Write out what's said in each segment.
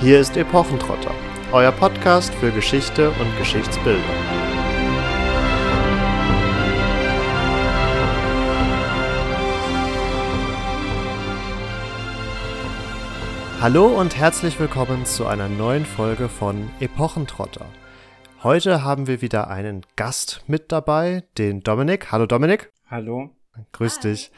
Hier ist Epochentrotter, euer Podcast für Geschichte und Geschichtsbildung. Hallo und herzlich willkommen zu einer neuen Folge von Epochentrotter. Heute haben wir wieder einen Gast mit dabei, den Dominik. Hallo Dominik. Hallo. Grüß dich.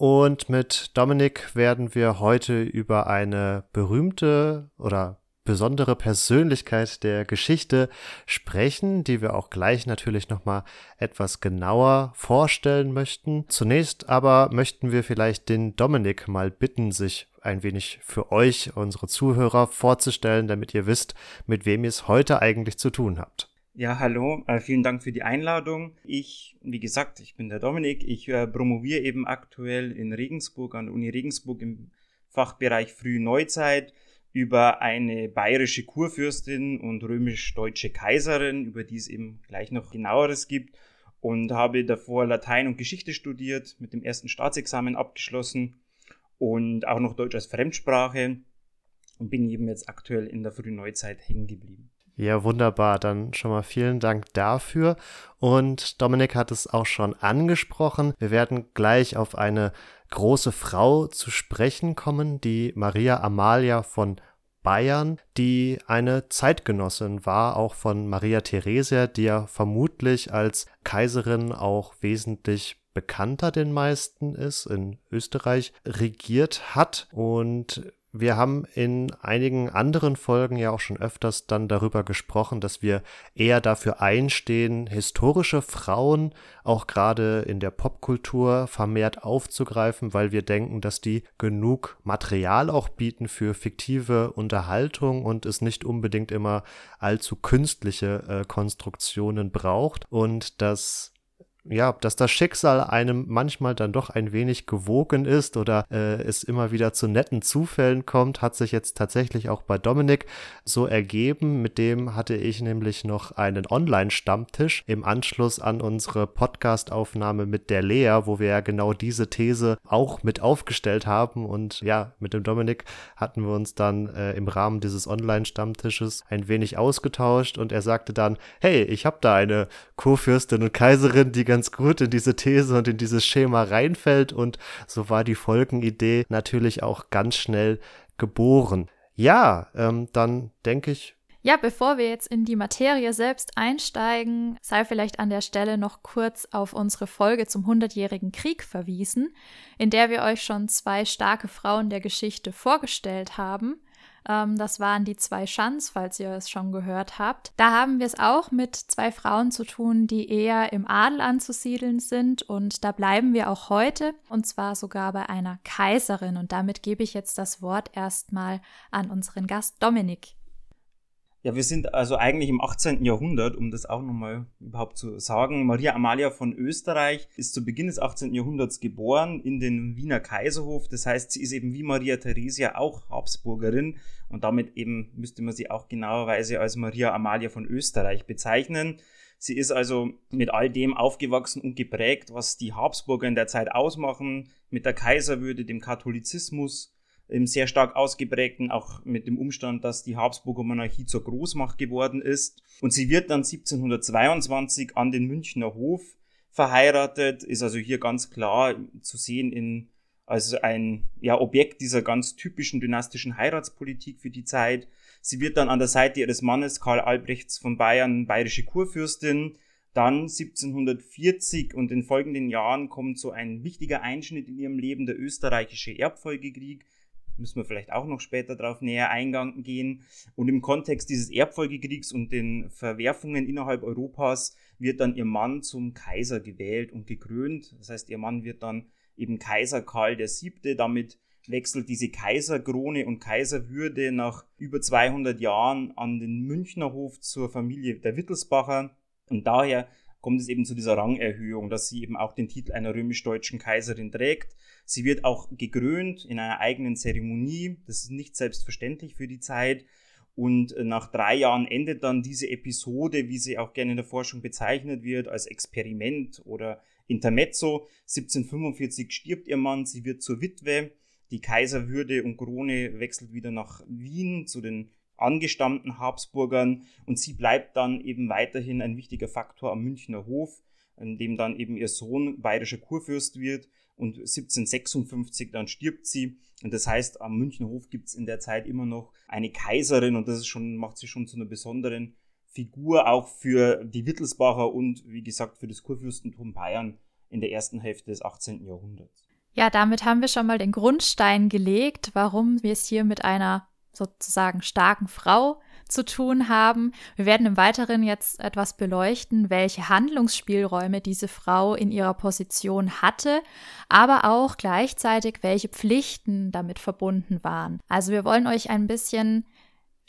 Und mit Dominik werden wir heute über eine berühmte oder besondere Persönlichkeit der Geschichte sprechen, die wir auch gleich natürlich nochmal etwas genauer vorstellen möchten. Zunächst aber möchten wir vielleicht den Dominik mal bitten, sich ein wenig für euch, unsere Zuhörer, vorzustellen, damit ihr wisst, mit wem ihr es heute eigentlich zu tun habt. Ja, hallo, äh, vielen Dank für die Einladung. Ich, wie gesagt, ich bin der Dominik. Ich äh, promoviere eben aktuell in Regensburg, an der Uni Regensburg im Fachbereich Frühe Neuzeit über eine bayerische Kurfürstin und römisch-deutsche Kaiserin, über die es eben gleich noch genaueres gibt. Und habe davor Latein und Geschichte studiert, mit dem ersten Staatsexamen abgeschlossen und auch noch Deutsch als Fremdsprache und bin eben jetzt aktuell in der Frühen Neuzeit hängen geblieben. Ja, wunderbar. Dann schon mal vielen Dank dafür. Und Dominik hat es auch schon angesprochen. Wir werden gleich auf eine große Frau zu sprechen kommen, die Maria Amalia von Bayern, die eine Zeitgenossin war, auch von Maria Theresia, die ja vermutlich als Kaiserin auch wesentlich bekannter den meisten ist, in Österreich regiert hat und wir haben in einigen anderen Folgen ja auch schon öfters dann darüber gesprochen, dass wir eher dafür einstehen, historische Frauen auch gerade in der Popkultur vermehrt aufzugreifen, weil wir denken, dass die genug Material auch bieten für fiktive Unterhaltung und es nicht unbedingt immer allzu künstliche äh, Konstruktionen braucht. Und dass ja, dass das Schicksal einem manchmal dann doch ein wenig gewogen ist oder äh, es immer wieder zu netten Zufällen kommt, hat sich jetzt tatsächlich auch bei Dominik so ergeben. Mit dem hatte ich nämlich noch einen Online-Stammtisch im Anschluss an unsere Podcast-Aufnahme mit der Lea, wo wir ja genau diese These auch mit aufgestellt haben. Und ja, mit dem Dominik hatten wir uns dann äh, im Rahmen dieses Online-Stammtisches ein wenig ausgetauscht und er sagte dann, hey, ich habe da eine Kurfürstin und Kaiserin, die ganz gut in diese These und in dieses Schema reinfällt und so war die Folgenidee natürlich auch ganz schnell geboren. Ja, ähm, dann denke ich, ja, bevor wir jetzt in die Materie selbst einsteigen, sei vielleicht an der Stelle noch kurz auf unsere Folge zum Hundertjährigen Krieg verwiesen, in der wir euch schon zwei starke Frauen der Geschichte vorgestellt haben. Ähm, das waren die zwei Schanz, falls ihr es schon gehört habt. Da haben wir es auch mit zwei Frauen zu tun, die eher im Adel anzusiedeln sind. Und da bleiben wir auch heute, und zwar sogar bei einer Kaiserin. Und damit gebe ich jetzt das Wort erstmal an unseren Gast Dominik. Ja, wir sind also eigentlich im 18. Jahrhundert, um das auch nochmal überhaupt zu sagen. Maria Amalia von Österreich ist zu Beginn des 18. Jahrhunderts geboren in den Wiener Kaiserhof. Das heißt, sie ist eben wie Maria Theresia auch Habsburgerin und damit eben müsste man sie auch genauerweise als Maria Amalia von Österreich bezeichnen. Sie ist also mit all dem aufgewachsen und geprägt, was die Habsburger in der Zeit ausmachen, mit der Kaiserwürde, dem Katholizismus, im sehr stark ausgeprägten, auch mit dem Umstand, dass die Habsburger Monarchie zur Großmacht geworden ist. Und sie wird dann 1722 an den Münchner Hof verheiratet, ist also hier ganz klar zu sehen in also ein ja, Objekt dieser ganz typischen dynastischen Heiratspolitik für die Zeit. Sie wird dann an der Seite ihres Mannes Karl Albrechts von Bayern bayerische Kurfürstin. Dann 1740 und in folgenden Jahren kommt so ein wichtiger Einschnitt in ihrem Leben, der österreichische Erbfolgekrieg, müssen wir vielleicht auch noch später darauf näher eingehen. Und im Kontext dieses Erbfolgekriegs und den Verwerfungen innerhalb Europas wird dann ihr Mann zum Kaiser gewählt und gekrönt. Das heißt, ihr Mann wird dann eben Kaiser Karl VII. Damit wechselt diese Kaiserkrone und Kaiserwürde nach über 200 Jahren an den Münchner Hof zur Familie der Wittelsbacher. Und daher kommt es eben zu dieser Rangerhöhung, dass sie eben auch den Titel einer römisch-deutschen Kaiserin trägt. Sie wird auch gekrönt in einer eigenen Zeremonie. Das ist nicht selbstverständlich für die Zeit. Und äh, nach drei Jahren endet dann diese Episode, wie sie auch gerne in der Forschung bezeichnet wird, als Experiment oder Intermezzo. 1745 stirbt ihr Mann, sie wird zur Witwe. Die Kaiserwürde und Krone wechselt wieder nach Wien zu den angestammten Habsburgern und sie bleibt dann eben weiterhin ein wichtiger Faktor am Münchner Hof, in dem dann eben ihr Sohn bayerischer Kurfürst wird und 1756 dann stirbt sie. Und das heißt, am Münchner Hof gibt es in der Zeit immer noch eine Kaiserin und das ist schon, macht sie schon zu einer besonderen Figur auch für die Wittelsbacher und wie gesagt für das Kurfürstentum Bayern in der ersten Hälfte des 18. Jahrhunderts. Ja, damit haben wir schon mal den Grundstein gelegt, warum wir es hier mit einer sozusagen starken Frau zu tun haben. Wir werden im Weiteren jetzt etwas beleuchten, welche Handlungsspielräume diese Frau in ihrer Position hatte, aber auch gleichzeitig, welche Pflichten damit verbunden waren. Also wir wollen euch ein bisschen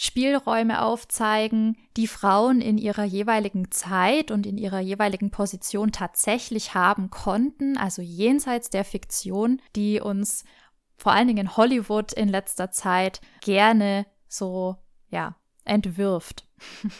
Spielräume aufzeigen, die Frauen in ihrer jeweiligen Zeit und in ihrer jeweiligen Position tatsächlich haben konnten, also jenseits der Fiktion, die uns vor allen Dingen in Hollywood in letzter Zeit gerne so, ja, entwirft.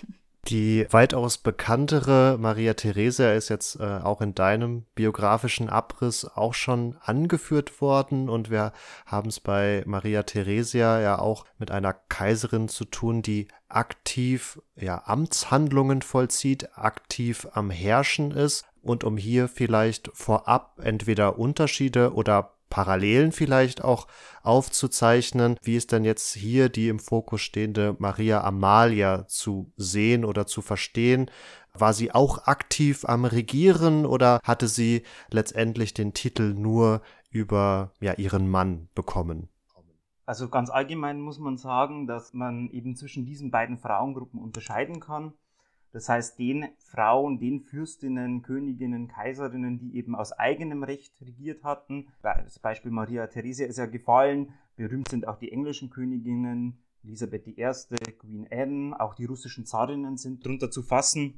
Die weitaus bekanntere Maria Theresia ist jetzt äh, auch in deinem biografischen Abriss auch schon angeführt worden und wir haben es bei Maria Theresia ja auch mit einer Kaiserin zu tun, die aktiv ja Amtshandlungen vollzieht, aktiv am Herrschen ist und um hier vielleicht vorab entweder Unterschiede oder Parallelen vielleicht auch aufzuzeichnen. Wie ist denn jetzt hier die im Fokus stehende Maria Amalia zu sehen oder zu verstehen? War sie auch aktiv am Regieren oder hatte sie letztendlich den Titel nur über ja, ihren Mann bekommen? Also ganz allgemein muss man sagen, dass man eben zwischen diesen beiden Frauengruppen unterscheiden kann. Das heißt, den Frauen, den Fürstinnen, Königinnen, Kaiserinnen, die eben aus eigenem Recht regiert hatten. Das Beispiel Maria Theresia ist ja gefallen. Berühmt sind auch die englischen Königinnen, Elisabeth I., Queen Anne, auch die russischen Zarinnen sind drunter zu fassen.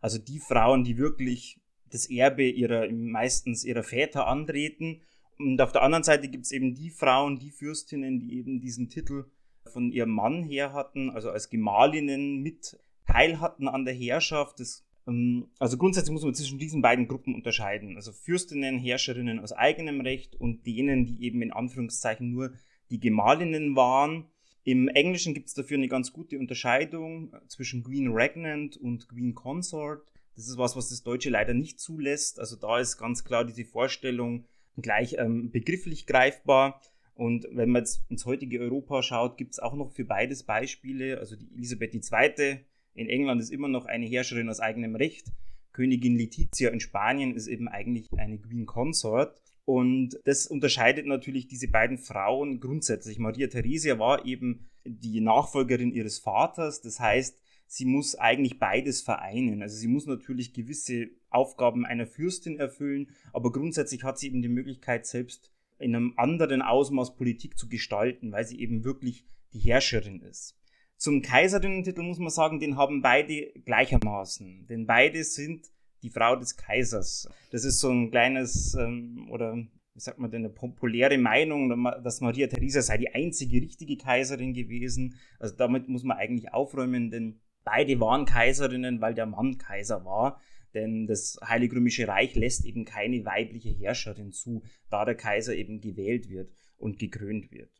Also die Frauen, die wirklich das Erbe ihrer, meistens ihrer Väter antreten. Und auf der anderen Seite gibt es eben die Frauen, die Fürstinnen, die eben diesen Titel von ihrem Mann her hatten, also als Gemahlinnen mit Teil hatten an der Herrschaft. Das, ähm, also grundsätzlich muss man zwischen diesen beiden Gruppen unterscheiden. Also Fürstinnen, Herrscherinnen aus eigenem Recht und denen, die eben in Anführungszeichen nur die Gemahlinnen waren. Im Englischen gibt es dafür eine ganz gute Unterscheidung zwischen Queen Regnant und Queen Consort. Das ist was, was das Deutsche leider nicht zulässt. Also da ist ganz klar diese Vorstellung gleich ähm, begrifflich greifbar. Und wenn man jetzt ins heutige Europa schaut, gibt es auch noch für beides Beispiele. Also die Elisabeth II in England ist immer noch eine Herrscherin aus eigenem Recht. Königin Letizia in Spanien ist eben eigentlich eine Queen Consort. Und das unterscheidet natürlich diese beiden Frauen grundsätzlich. Maria Theresia war eben die Nachfolgerin ihres Vaters. Das heißt, sie muss eigentlich beides vereinen. Also sie muss natürlich gewisse Aufgaben einer Fürstin erfüllen, aber grundsätzlich hat sie eben die Möglichkeit, selbst in einem anderen Ausmaß Politik zu gestalten, weil sie eben wirklich die Herrscherin ist. Zum Kaiserinnentitel muss man sagen, den haben beide gleichermaßen. Denn beide sind die Frau des Kaisers. Das ist so ein kleines, ähm, oder wie sagt man denn, eine populäre Meinung, dass Maria Theresa sei die einzige richtige Kaiserin gewesen. Also damit muss man eigentlich aufräumen, denn beide waren Kaiserinnen, weil der Mann Kaiser war. Denn das Heilige Römische Reich lässt eben keine weibliche Herrscherin zu, da der Kaiser eben gewählt wird und gekrönt wird.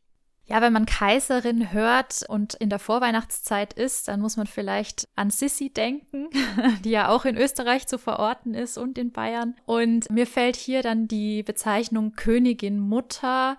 Ja, wenn man Kaiserin hört und in der Vorweihnachtszeit ist, dann muss man vielleicht an Sissi denken, die ja auch in Österreich zu verorten ist und in Bayern. Und mir fällt hier dann die Bezeichnung Königin Mutter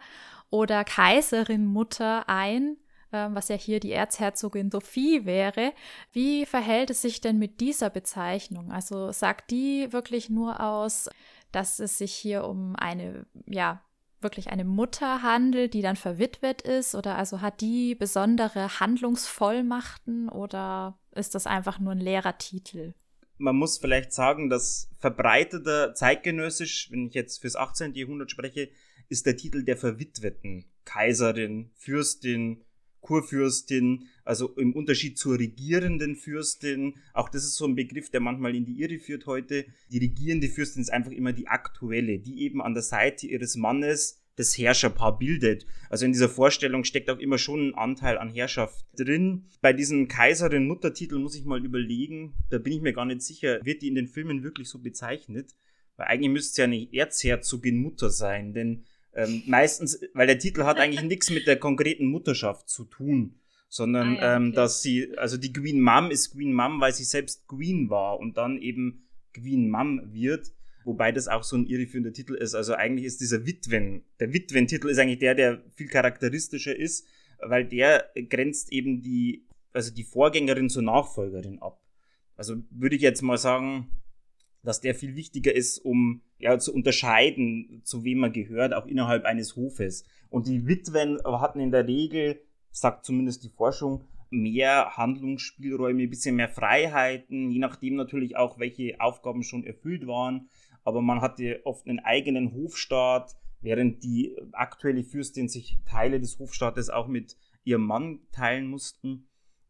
oder Kaiserin Mutter ein, ähm, was ja hier die Erzherzogin Sophie wäre. Wie verhält es sich denn mit dieser Bezeichnung? Also sagt die wirklich nur aus, dass es sich hier um eine, ja, wirklich eine Mutter handelt, die dann verwitwet ist? Oder also hat die besondere Handlungsvollmachten oder ist das einfach nur ein leerer Titel? Man muss vielleicht sagen, dass verbreiteter zeitgenössisch, wenn ich jetzt fürs 18. Jahrhundert spreche, ist der Titel der verwitweten Kaiserin, Fürstin, Kurfürstin, also im Unterschied zur regierenden Fürstin, auch das ist so ein Begriff, der manchmal in die Irre führt heute. Die regierende Fürstin ist einfach immer die aktuelle, die eben an der Seite ihres Mannes das Herrscherpaar bildet. Also in dieser Vorstellung steckt auch immer schon ein Anteil an Herrschaft drin. Bei diesem Kaiserin-Muttertitel muss ich mal überlegen, da bin ich mir gar nicht sicher, wird die in den Filmen wirklich so bezeichnet? Weil eigentlich müsste es ja eine Erzherzogin Mutter sein, denn Ähm, meistens, weil der Titel hat eigentlich nichts mit der konkreten Mutterschaft zu tun, sondern ah, ja, ähm, okay. ähm, dass sie, also die Queen Mom ist Queen Mom, weil sie selbst Queen war und dann eben Queen Mom wird. Wobei das auch so ein irreführender Titel ist. Also eigentlich ist dieser Witwen, der Witwen-Titel ist eigentlich der, der viel charakteristischer ist, weil der grenzt eben die, also die Vorgängerin zur Nachfolgerin ab. Also würde ich jetzt mal sagen, dass der viel wichtiger ist, um ja zu unterscheiden, zu wem man gehört, auch innerhalb eines Hofes. Und die Witwen hatten in der Regel, sagt zumindest die Forschung, mehr Handlungsspielräume, ein bisschen mehr Freiheiten, je nachdem natürlich auch, welche Aufgaben schon erfüllt waren aber man hatte oft einen eigenen Hofstaat, während die aktuelle Fürstin sich Teile des Hofstaates auch mit ihrem Mann teilen mussten.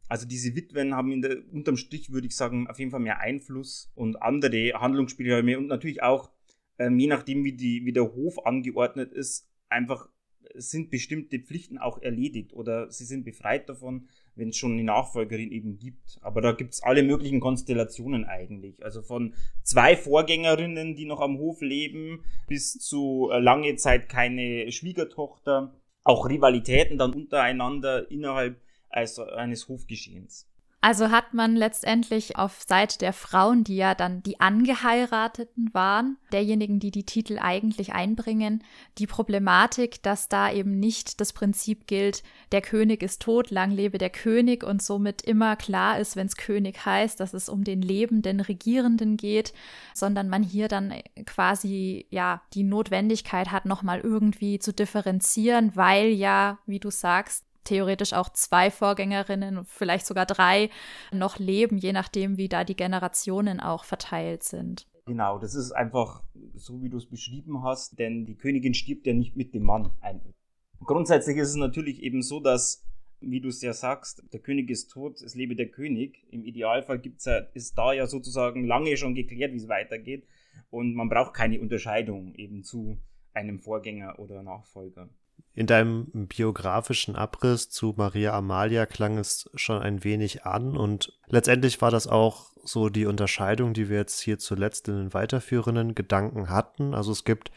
Also diese Witwen haben in der, unterm Strich, würde ich sagen, auf jeden Fall mehr Einfluss und andere Handlungsspielräume und natürlich auch, ähm, je nachdem, wie, die, wie der Hof angeordnet ist, einfach sind bestimmte Pflichten auch erledigt oder sie sind befreit davon, wenn es schon eine Nachfolgerin eben gibt. Aber da gibt es alle möglichen Konstellationen eigentlich. Also von zwei Vorgängerinnen, die noch am Hof leben, bis zu äh, lange Zeit keine Schwiegertochter. Auch Rivalitäten dann untereinander innerhalb eines Hofgeschehens. Also hat man letztendlich auf Seite der Frauen, die ja dann die Angeheirateten waren, derjenigen, die die Titel eigentlich einbringen, die Problematik, dass da eben nicht das Prinzip gilt, der König ist tot, lang lebe der König und somit immer klar ist, wenn es König heißt, dass es um den lebenden Regierenden geht, sondern man hier dann quasi ja die Notwendigkeit hat, nochmal irgendwie zu differenzieren, weil ja, wie du sagst, theoretisch auch zwei Vorgängerinnen, vielleicht sogar drei, noch leben, je nachdem, wie da die Generationen auch verteilt sind. Genau, das ist einfach so, wie du es beschrieben hast, denn die Königin stirbt ja nicht mit dem Mann ein. Grundsätzlich ist es natürlich eben so, dass, wie du es ja sagst, der König ist tot, es lebe der König. Im Idealfall gibt's ja, ist da ja sozusagen lange schon geklärt, wie es weitergeht. Und man braucht keine Unterscheidung eben zu einem Vorgänger oder Nachfolger. In deinem biografischen Abriss zu Maria Amalia klang es schon ein wenig an und letztendlich war das auch so die Unterscheidung, die wir jetzt hier zuletzt in den weiterführenden Gedanken hatten. Also es gibt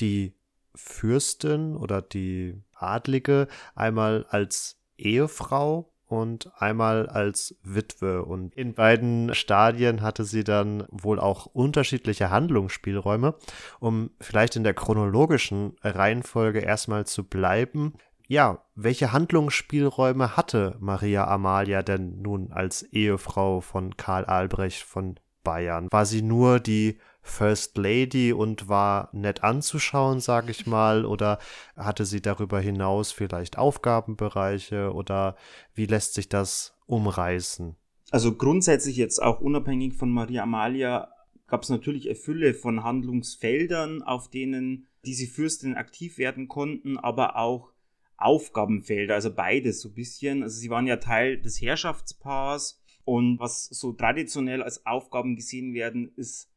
die Fürstin oder die Adlige einmal als Ehefrau und einmal als Witwe. Und in beiden Stadien hatte sie dann wohl auch unterschiedliche Handlungsspielräume. Um vielleicht in der chronologischen Reihenfolge erstmal zu bleiben. Ja, welche Handlungsspielräume hatte Maria Amalia denn nun als Ehefrau von Karl Albrecht von Bayern? War sie nur die First Lady und war nett anzuschauen, sage ich mal, oder hatte sie darüber hinaus vielleicht Aufgabenbereiche oder wie lässt sich das umreißen? Also grundsätzlich jetzt auch unabhängig von Maria Amalia gab es natürlich eine Fülle von Handlungsfeldern, auf denen diese Fürstinnen aktiv werden konnten, aber auch Aufgabenfelder, also beides so ein bisschen. Also sie waren ja Teil des Herrschaftspaars und was so traditionell als Aufgaben gesehen werden, ist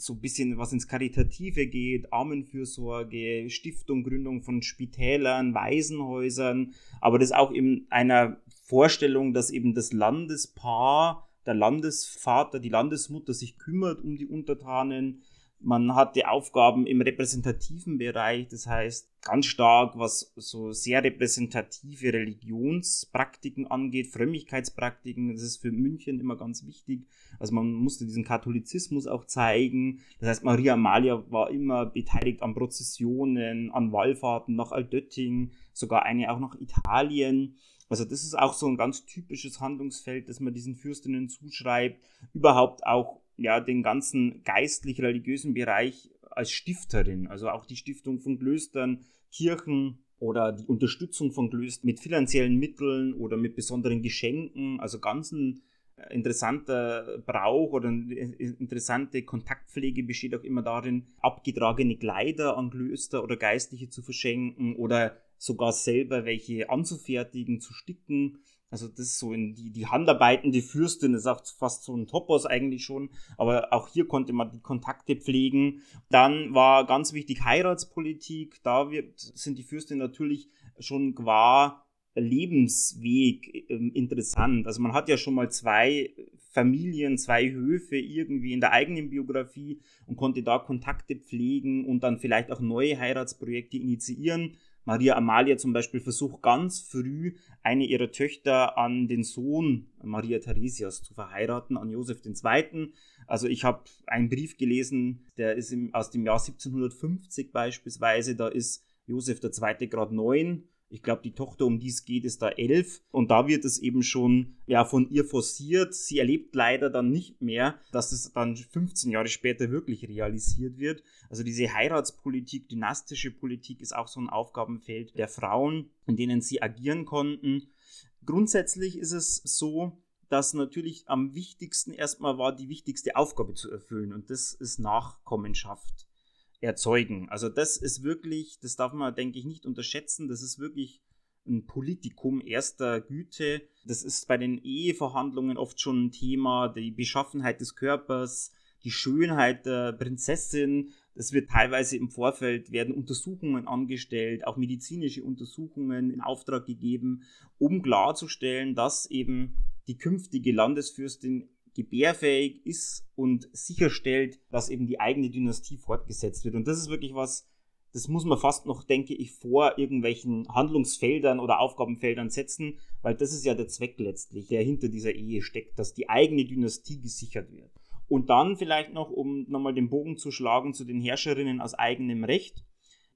so ein bisschen was ins Karitative geht, Armenfürsorge, Stiftung, Gründung von Spitälern, Waisenhäusern, aber das auch in einer Vorstellung, dass eben das Landespaar, der Landesvater, die Landesmutter sich kümmert um die Untertanen, man hatte Aufgaben im repräsentativen Bereich, das heißt ganz stark, was so sehr repräsentative Religionspraktiken angeht, Frömmigkeitspraktiken, das ist für München immer ganz wichtig. Also man musste diesen Katholizismus auch zeigen. Das heißt, Maria Amalia war immer beteiligt an Prozessionen, an Wallfahrten nach Altötting, sogar eine auch nach Italien. Also das ist auch so ein ganz typisches Handlungsfeld, das man diesen Fürstinnen zuschreibt. Überhaupt auch ja den ganzen geistlich-religiösen Bereich als Stifterin, also auch die Stiftung von Klöstern, Kirchen oder die Unterstützung von Klöstern mit finanziellen Mitteln oder mit besonderen Geschenken, also ganz ein äh, interessanter Brauch oder eine interessante Kontaktpflege besteht auch immer darin, abgetragene Kleider an Klöster oder Geistliche zu verschenken oder sogar selber welche anzufertigen, zu sticken. Also das ist so in die, die Handarbeiten, die Fürstin, ist auch fast so ein Topos eigentlich schon, aber auch hier konnte man die Kontakte pflegen. Dann war ganz wichtig Heiratspolitik, da wird, sind die Fürstinnen natürlich schon qua Lebensweg ähm, interessant. Also man hat ja schon mal zwei Familien, zwei Höfe irgendwie in der eigenen Biografie und konnte da Kontakte pflegen und dann vielleicht auch neue Heiratsprojekte initiieren. Maria Amalia zum Beispiel versucht ganz früh, eine ihrer Töchter an den Sohn Maria Theresias zu verheiraten, an Josef II. Also ich habe einen Brief gelesen, der ist im, aus dem Jahr 1750 beispielsweise, da ist Josef II. gerade neun ich glaube, die Tochter, um die es geht, ist da elf. Und da wird es eben schon ja, von ihr forciert. Sie erlebt leider dann nicht mehr, dass es dann 15 Jahre später wirklich realisiert wird. Also diese Heiratspolitik, dynastische Politik ist auch so ein Aufgabenfeld der Frauen, in denen sie agieren konnten. Grundsätzlich ist es so, dass natürlich am wichtigsten erstmal war, die wichtigste Aufgabe zu erfüllen. Und das ist Nachkommenschaft erzeugen. Also das ist wirklich, das darf man, denke ich, nicht unterschätzen. Das ist wirklich ein Politikum erster Güte. Das ist bei den Eheverhandlungen oft schon ein Thema, die Beschaffenheit des Körpers, die Schönheit der Prinzessin. Das wird teilweise im Vorfeld, werden Untersuchungen angestellt, auch medizinische Untersuchungen in Auftrag gegeben, um klarzustellen, dass eben die künftige Landesfürstin gebärfähig ist und sicherstellt, dass eben die eigene Dynastie fortgesetzt wird. Und das ist wirklich was, das muss man fast noch, denke ich, vor irgendwelchen Handlungsfeldern oder Aufgabenfeldern setzen, weil das ist ja der Zweck letztlich, der hinter dieser Ehe steckt, dass die eigene Dynastie gesichert wird. Und dann vielleicht noch, um nochmal den Bogen zu schlagen zu den Herrscherinnen aus eigenem Recht.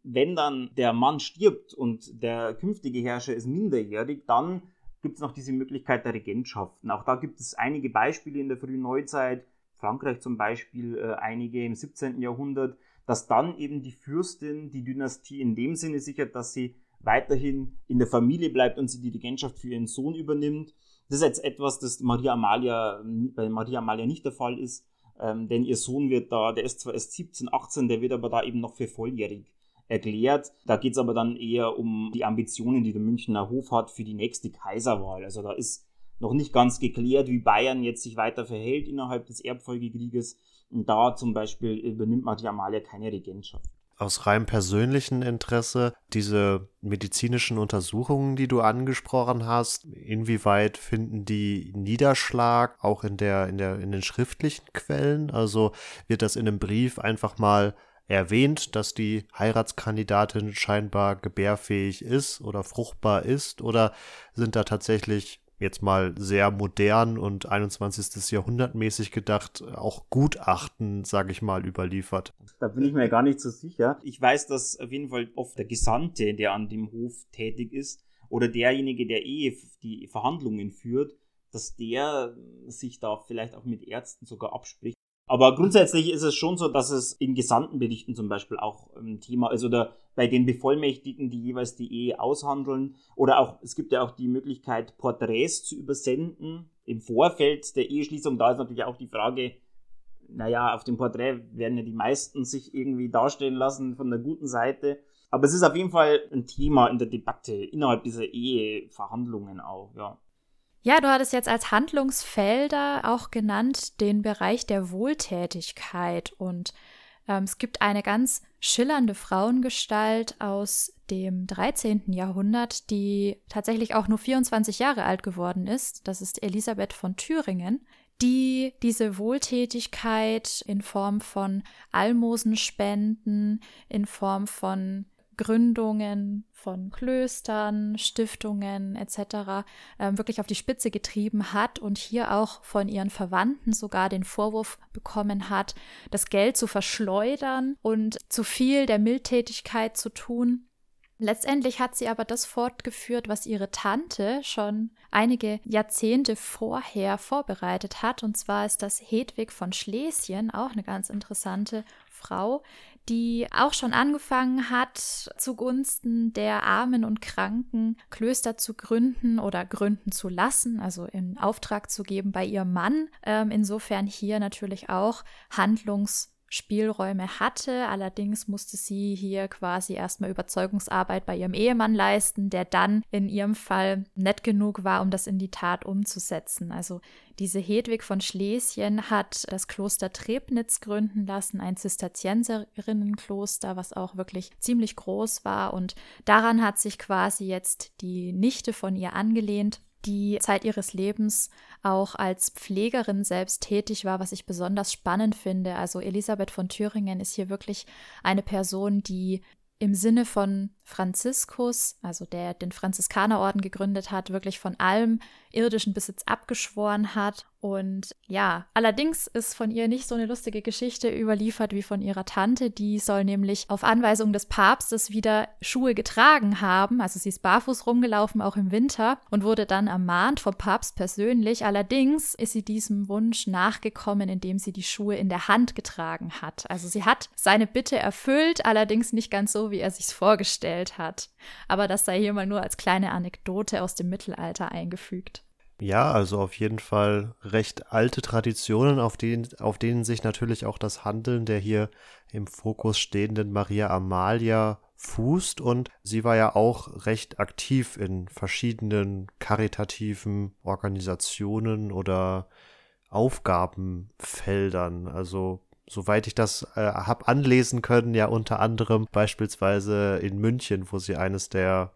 Wenn dann der Mann stirbt und der künftige Herrscher ist minderjährig, dann gibt es noch diese Möglichkeit der Regentschaften. Auch da gibt es einige Beispiele in der frühen Neuzeit, Frankreich zum Beispiel, äh, einige im 17. Jahrhundert, dass dann eben die Fürstin die Dynastie in dem Sinne sichert, dass sie weiterhin in der Familie bleibt und sie die Regentschaft für ihren Sohn übernimmt. Das ist jetzt etwas, das Maria Amalia, bei Maria Amalia nicht der Fall ist, ähm, denn ihr Sohn wird da, der ist zwar erst 17, 18, der wird aber da eben noch für volljährig erklärt. Da geht es aber dann eher um die Ambitionen, die der Münchner Hof hat für die nächste Kaiserwahl. Also da ist noch nicht ganz geklärt, wie Bayern jetzt sich weiter verhält innerhalb des Erbfolgekrieges. Und da zum Beispiel übernimmt Maria Amalia keine Regentschaft. Aus rein persönlichem Interesse, diese medizinischen Untersuchungen, die du angesprochen hast, inwieweit finden die Niederschlag auch in der, in der, in den schriftlichen Quellen? Also wird das in einem Brief einfach mal erwähnt, dass die Heiratskandidatin scheinbar gebärfähig ist oder fruchtbar ist? Oder sind da tatsächlich jetzt mal sehr modern und 21. Jahrhundert mäßig gedacht, auch Gutachten, sage ich mal, überliefert. Da bin ich mir gar nicht so sicher. Ich weiß, dass auf jeden Fall oft der Gesandte, der an dem Hof tätig ist, oder derjenige, der eh die Verhandlungen führt, dass der sich da vielleicht auch mit Ärzten sogar abspricht, aber grundsätzlich ist es schon so, dass es in Gesandtenberichten zum Beispiel auch ein Thema ist oder bei den Bevollmächtigten, die jeweils die Ehe aushandeln. Oder auch, es gibt ja auch die Möglichkeit, Porträts zu übersenden im Vorfeld der Eheschließung. Da ist natürlich auch die Frage, naja, auf dem Porträt werden ja die meisten sich irgendwie darstellen lassen von der guten Seite. Aber es ist auf jeden Fall ein Thema in der Debatte innerhalb dieser Eheverhandlungen auch, ja. Ja, du hattest jetzt als Handlungsfelder auch genannt den Bereich der Wohltätigkeit und ähm, es gibt eine ganz schillernde Frauengestalt aus dem 13. Jahrhundert, die tatsächlich auch nur 24 Jahre alt geworden ist. Das ist Elisabeth von Thüringen, die diese Wohltätigkeit in Form von Almosenspenden, in Form von Gründungen von Klöstern, Stiftungen etc. Äh, wirklich auf die Spitze getrieben hat und hier auch von ihren Verwandten sogar den Vorwurf bekommen hat, das Geld zu verschleudern und zu viel der Mildtätigkeit zu tun. Letztendlich hat sie aber das fortgeführt, was ihre Tante schon einige Jahrzehnte vorher vorbereitet hat. Und zwar ist das Hedwig von Schlesien, auch eine ganz interessante Frau, die auch schon angefangen hat, zugunsten der Armen und Kranken Klöster zu gründen oder gründen zu lassen, also in Auftrag zu geben bei ihrem Mann. Ähm, insofern hier natürlich auch Handlungs Spielräume hatte. Allerdings musste sie hier quasi erstmal Überzeugungsarbeit bei ihrem Ehemann leisten, der dann in ihrem Fall nett genug war, um das in die Tat umzusetzen. Also diese Hedwig von Schlesien hat das Kloster Trebnitz gründen lassen, ein Zisterzienserinnenkloster, was auch wirklich ziemlich groß war. Und daran hat sich quasi jetzt die Nichte von ihr angelehnt die Zeit ihres Lebens auch als Pflegerin selbst tätig war, was ich besonders spannend finde. Also Elisabeth von Thüringen ist hier wirklich eine Person, die im Sinne von Franziskus, also der den Franziskanerorden gegründet hat, wirklich von allem irdischen Besitz abgeschworen hat. Und ja, allerdings ist von ihr nicht so eine lustige Geschichte überliefert wie von ihrer Tante. Die soll nämlich auf Anweisung des Papstes wieder Schuhe getragen haben. Also sie ist barfuß rumgelaufen, auch im Winter, und wurde dann ermahnt vom Papst persönlich. Allerdings ist sie diesem Wunsch nachgekommen, indem sie die Schuhe in der Hand getragen hat. Also sie hat seine Bitte erfüllt, allerdings nicht ganz so, wie er sich vorgestellt hat. Aber das sei hier mal nur als kleine Anekdote aus dem Mittelalter eingefügt. Ja, also auf jeden Fall recht alte Traditionen, auf denen, auf denen sich natürlich auch das Handeln der hier im Fokus stehenden Maria Amalia fußt und sie war ja auch recht aktiv in verschiedenen karitativen Organisationen oder Aufgabenfeldern. Also soweit ich das äh, habe anlesen können, ja unter anderem beispielsweise in München, wo sie eines der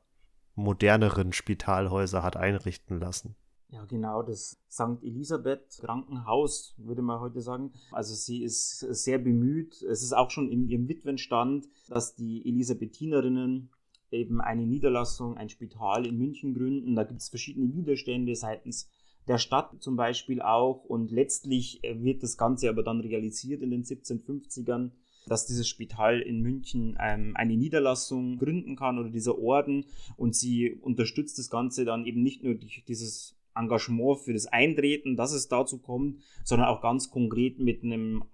moderneren Spitalhäuser hat einrichten lassen. Ja, genau, das St. Elisabeth Krankenhaus, würde man heute sagen. Also sie ist sehr bemüht. Es ist auch schon in ihrem Witwenstand, dass die Elisabethinerinnen eben eine Niederlassung, ein Spital in München gründen. Da gibt es verschiedene Widerstände seitens der Stadt zum Beispiel auch. Und letztlich wird das Ganze aber dann realisiert in den 1750ern dass dieses Spital in München ähm, eine Niederlassung gründen kann oder dieser Orden und sie unterstützt das Ganze dann eben nicht nur durch dieses Engagement für das Eintreten, dass es dazu kommt, sondern auch ganz konkret mit einem,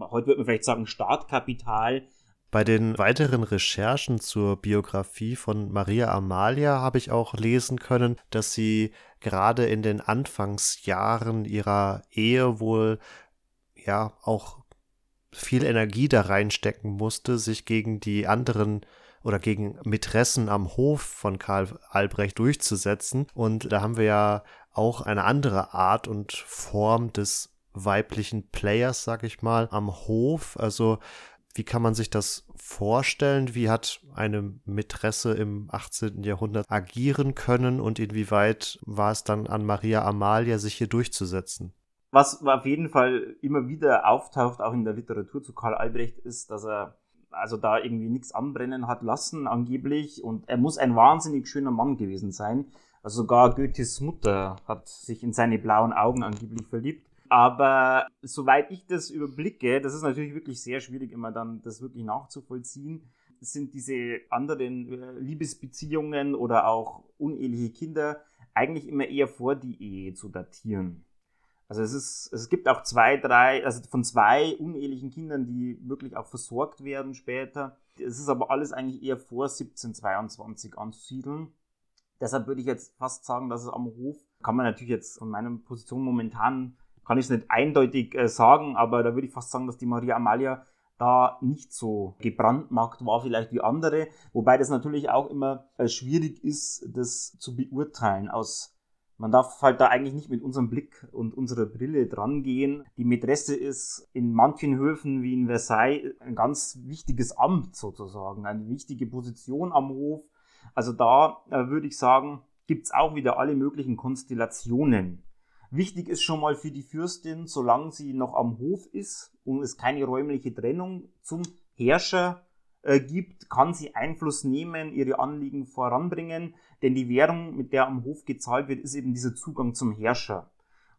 heute würde man vielleicht sagen, Startkapital. Bei den weiteren Recherchen zur Biografie von Maria Amalia habe ich auch lesen können, dass sie gerade in den Anfangsjahren ihrer Ehe wohl ja auch viel Energie da reinstecken musste, sich gegen die anderen oder gegen Mätressen am Hof von Karl Albrecht durchzusetzen. Und da haben wir ja auch eine andere Art und Form des weiblichen Players, sag ich mal, am Hof. Also wie kann man sich das vorstellen? Wie hat eine Mätresse im 18. Jahrhundert agieren können und inwieweit war es dann an Maria Amalia, sich hier durchzusetzen? Was auf jeden Fall immer wieder auftaucht, auch in der Literatur zu Karl Albrecht, ist, dass er also da irgendwie nichts anbrennen hat lassen, angeblich. Und er muss ein wahnsinnig schöner Mann gewesen sein. Also sogar Goethes Mutter hat sich in seine blauen Augen angeblich verliebt. Aber soweit ich das überblicke, das ist natürlich wirklich sehr schwierig, immer dann das wirklich nachzuvollziehen, sind diese anderen äh, Liebesbeziehungen oder auch uneheliche Kinder eigentlich immer eher vor die Ehe zu datieren. Also es ist, es gibt auch zwei, drei, also von zwei unehelichen Kindern, die wirklich auch versorgt werden später. Es ist aber alles eigentlich eher vor 1722 anzusiedeln. Deshalb würde ich jetzt fast sagen, dass es am Hof, kann man natürlich jetzt von meiner Position momentan, kann ich es nicht eindeutig äh, sagen, aber da würde ich fast sagen, dass die Maria Amalia da nicht so gebrandmarkt war vielleicht wie andere, wobei das natürlich auch immer äh, schwierig ist, das zu beurteilen aus man darf halt da eigentlich nicht mit unserem Blick und unserer Brille dran gehen. Die Mätresse ist in manchen Höfen wie in Versailles ein ganz wichtiges Amt sozusagen, eine wichtige Position am Hof. Also da äh, würde ich sagen, gibt's auch wieder alle möglichen Konstellationen. Wichtig ist schon mal für die Fürstin, solange sie noch am Hof ist und es keine räumliche Trennung zum Herrscher äh, gibt, kann sie Einfluss nehmen, ihre Anliegen voranbringen, denn die Währung, mit der am Hof gezahlt wird, ist eben dieser Zugang zum Herrscher.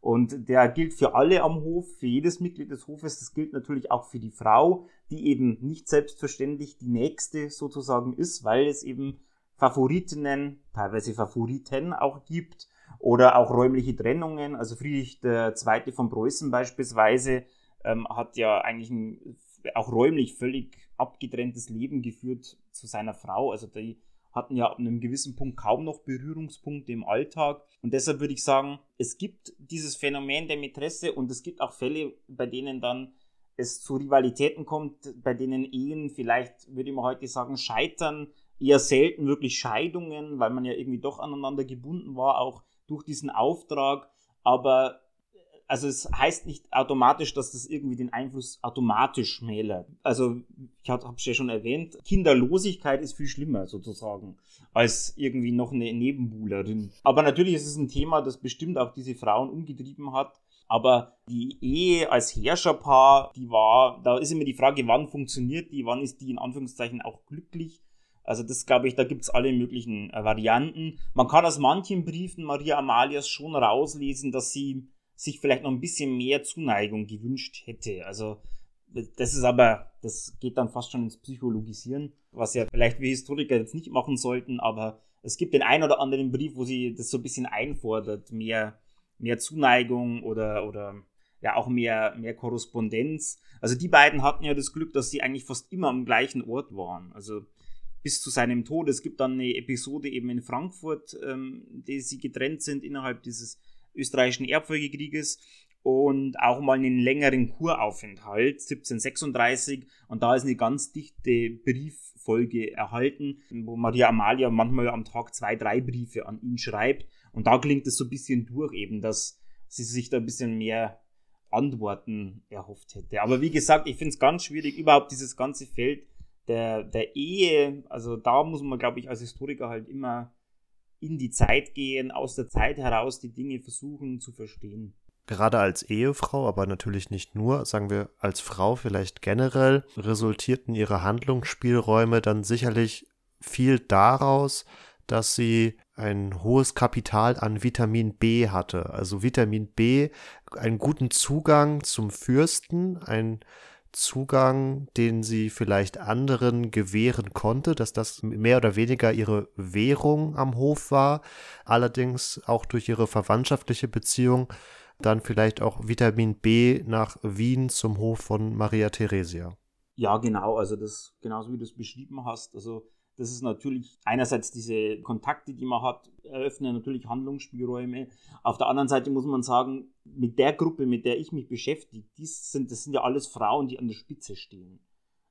Und der gilt für alle am Hof, für jedes Mitglied des Hofes. Das gilt natürlich auch für die Frau, die eben nicht selbstverständlich die nächste sozusagen ist, weil es eben Favoritinnen, teilweise Favoriten auch gibt oder auch räumliche Trennungen. Also Friedrich II. von Preußen beispielsweise ähm, hat ja eigentlich ein auch räumlich völlig abgetrenntes Leben geführt zu seiner Frau. Also die hatten ja ab einem gewissen Punkt kaum noch Berührungspunkte im Alltag. Und deshalb würde ich sagen, es gibt dieses Phänomen der Mätresse und es gibt auch Fälle, bei denen dann es zu Rivalitäten kommt, bei denen Ehen vielleicht, würde man heute sagen, scheitern, eher selten wirklich Scheidungen, weil man ja irgendwie doch aneinander gebunden war, auch durch diesen Auftrag. Aber also es heißt nicht automatisch, dass das irgendwie den Einfluss automatisch schmälert. Also ich habe es ja schon erwähnt, Kinderlosigkeit ist viel schlimmer sozusagen als irgendwie noch eine Nebenbuhlerin. Aber natürlich ist es ein Thema, das bestimmt auch diese Frauen umgetrieben hat. Aber die Ehe als Herrscherpaar, die war, da ist immer die Frage, wann funktioniert die, wann ist die in Anführungszeichen auch glücklich. Also das glaube ich, da gibt's alle möglichen äh, Varianten. Man kann aus manchen Briefen Maria Amalias schon rauslesen, dass sie sich vielleicht noch ein bisschen mehr Zuneigung gewünscht hätte. Also das ist aber, das geht dann fast schon ins Psychologisieren, was ja vielleicht wir Historiker jetzt nicht machen sollten, aber es gibt den einen oder anderen Brief, wo sie das so ein bisschen einfordert, mehr, mehr Zuneigung oder, oder ja auch mehr, mehr Korrespondenz. Also die beiden hatten ja das Glück, dass sie eigentlich fast immer am gleichen Ort waren. Also bis zu seinem Tod. Es gibt dann eine Episode eben in Frankfurt, ähm, die sie getrennt sind innerhalb dieses österreichischen Erbfolgekrieges und auch mal einen längeren Kuraufenthalt 1736 und da ist eine ganz dichte Brieffolge erhalten, wo Maria Amalia manchmal am Tag zwei, drei Briefe an ihn schreibt. Und da klingt es so ein bisschen durch eben, dass sie sich da ein bisschen mehr Antworten erhofft hätte. Aber wie gesagt, ich finde es ganz schwierig, überhaupt dieses ganze Feld der, der Ehe, also da muss man, glaube ich, als Historiker halt immer in die Zeit gehen, aus der Zeit heraus die Dinge versuchen zu verstehen. Gerade als Ehefrau, aber natürlich nicht nur, sagen wir als Frau vielleicht generell, resultierten ihre Handlungsspielräume dann sicherlich viel daraus, dass sie ein hohes Kapital an Vitamin B hatte. Also Vitamin B, einen guten Zugang zum Fürsten, ein Zugang, den sie vielleicht anderen gewähren konnte, dass das mehr oder weniger ihre Währung am Hof war, allerdings auch durch ihre verwandtschaftliche Beziehung dann vielleicht auch Vitamin B nach Wien zum Hof von Maria Theresia. Ja, genau, also das genauso wie du es beschrieben hast, also das ist natürlich einerseits diese Kontakte, die man hat, eröffnen natürlich Handlungsspielräume. Auf der anderen Seite muss man sagen, mit der Gruppe, mit der ich mich beschäftige, dies sind, das sind ja alles Frauen, die an der Spitze stehen.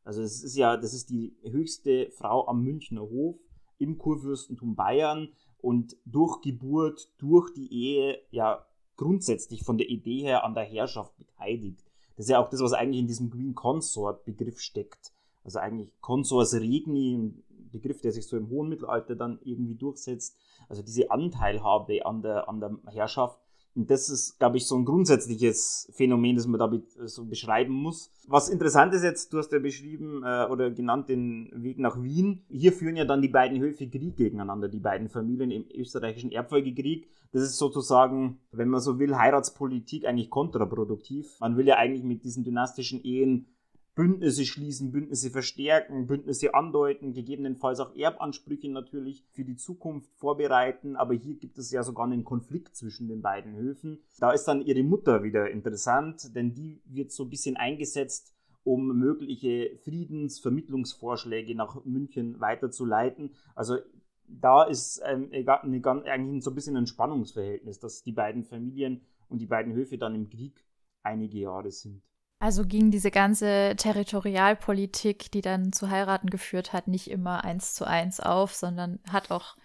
Also es ist ja, das ist die höchste Frau am Münchner Hof im Kurfürstentum Bayern und durch Geburt, durch die Ehe ja grundsätzlich von der Idee her an der Herrschaft beteiligt. Das ist ja auch das, was eigentlich in diesem Queen Consort Begriff steckt. Also eigentlich Consors Regni, Begriff, der sich so im hohen Mittelalter dann irgendwie durchsetzt. Also diese Anteilhabe an der, an der Herrschaft. Und das ist, glaube ich, so ein grundsätzliches Phänomen, das man damit so beschreiben muss. Was interessant ist jetzt, du hast ja beschrieben äh, oder genannt den Weg nach Wien. Hier führen ja dann die beiden Höfe Krieg gegeneinander, die beiden Familien im österreichischen Erbfolgekrieg. Das ist sozusagen, wenn man so will, Heiratspolitik eigentlich kontraproduktiv. Man will ja eigentlich mit diesen dynastischen Ehen Bündnisse schließen, Bündnisse verstärken, Bündnisse andeuten, gegebenenfalls auch Erbansprüche natürlich für die Zukunft vorbereiten. Aber hier gibt es ja sogar einen Konflikt zwischen den beiden Höfen. Da ist dann ihre Mutter wieder interessant, denn die wird so ein bisschen eingesetzt, um mögliche Friedensvermittlungsvorschläge nach München weiterzuleiten. Also da ist ähm, eigentlich so ein bisschen ein Spannungsverhältnis, dass die beiden Familien und die beiden Höfe dann im Krieg einige Jahre sind. Also ging diese ganze Territorialpolitik, die dann zu Heiraten geführt hat, nicht immer eins zu eins auf, sondern hat auch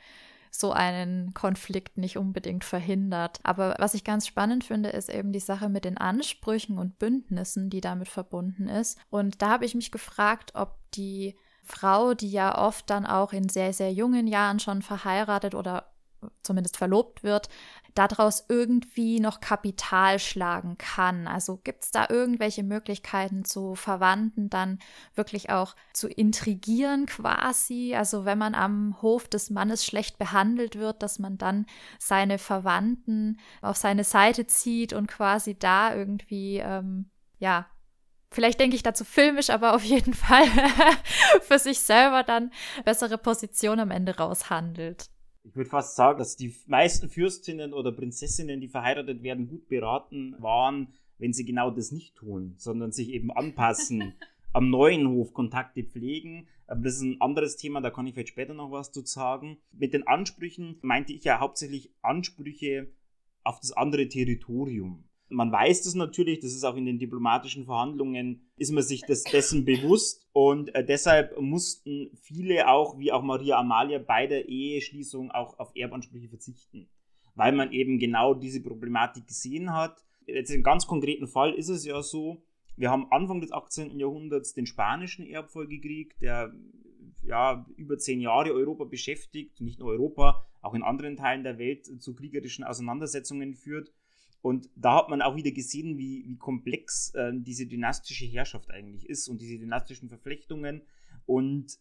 so einen Konflikt nicht unbedingt verhindert. Aber was ich ganz spannend finde, ist eben die Sache mit den Ansprüchen und Bündnissen, die damit verbunden ist. Und da habe ich mich gefragt, ob die Frau, die ja oft dann auch in sehr, sehr jungen Jahren schon verheiratet oder zumindest verlobt wird, daraus irgendwie noch Kapital schlagen kann. Also gibt es da irgendwelche Möglichkeiten zu Verwandten dann wirklich auch zu intrigieren quasi? Also wenn man am Hof des Mannes schlecht behandelt wird, dass man dann seine Verwandten auf seine Seite zieht und quasi da irgendwie, ähm, ja, Vielleicht denke ich dazu filmisch, aber auf jeden Fall für sich selber dann bessere Position am Ende raushandelt ich würde fast sagen, dass die meisten Fürstinnen oder Prinzessinnen, die verheiratet werden, gut beraten waren, wenn sie genau das nicht tun, sondern sich eben anpassen, am neuen Hof Kontakte pflegen. Aber das ist ein anderes Thema, da kann ich vielleicht später noch was zu sagen. Mit den Ansprüchen meinte ich ja hauptsächlich Ansprüche auf das andere Territorium. Man weiß das natürlich, das ist auch in den diplomatischen Verhandlungen, ist man sich das, dessen bewusst und äh, deshalb mussten viele auch, wie auch Maria Amalia, bei der Eheschließung auch auf Erbansprüche verzichten, weil man eben genau diese Problematik gesehen hat. Jetzt im ganz konkreten Fall ist es ja so, wir haben Anfang des 18. Jahrhunderts den spanischen Erbfolgekrieg, der ja, über zehn Jahre Europa beschäftigt, nicht nur Europa, auch in anderen Teilen der Welt zu kriegerischen Auseinandersetzungen führt. Und da hat man auch wieder gesehen, wie, wie komplex äh, diese dynastische Herrschaft eigentlich ist und diese dynastischen Verflechtungen. Und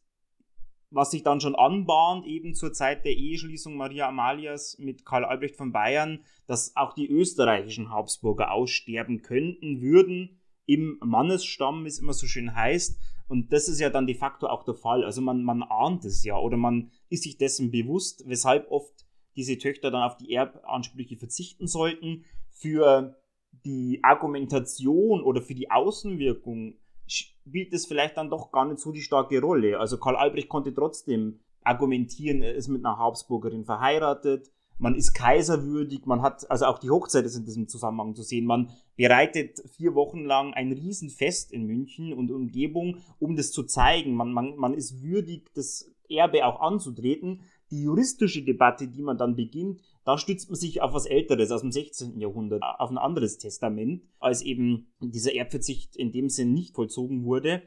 was sich dann schon anbahnt, eben zur Zeit der Eheschließung Maria Amalias mit Karl Albrecht von Bayern, dass auch die österreichischen Habsburger aussterben könnten, würden, im Mannesstamm, wie es immer so schön heißt. Und das ist ja dann de facto auch der Fall. Also man, man ahnt es ja oder man ist sich dessen bewusst, weshalb oft diese Töchter dann auf die Erbansprüche verzichten sollten. Für die Argumentation oder für die Außenwirkung spielt es vielleicht dann doch gar nicht so die starke Rolle. Also Karl Albrecht konnte trotzdem argumentieren, er ist mit einer Habsburgerin verheiratet, man ist kaiserwürdig, man hat, also auch die Hochzeit ist in diesem Zusammenhang zu sehen, man bereitet vier Wochen lang ein Riesenfest in München und Umgebung, um das zu zeigen. Man, man, man ist würdig, das Erbe auch anzutreten. Die juristische Debatte, die man dann beginnt, da stützt man sich auf was Älteres aus dem 16. Jahrhundert, auf ein anderes Testament, als eben dieser Erbverzicht in dem Sinn nicht vollzogen wurde.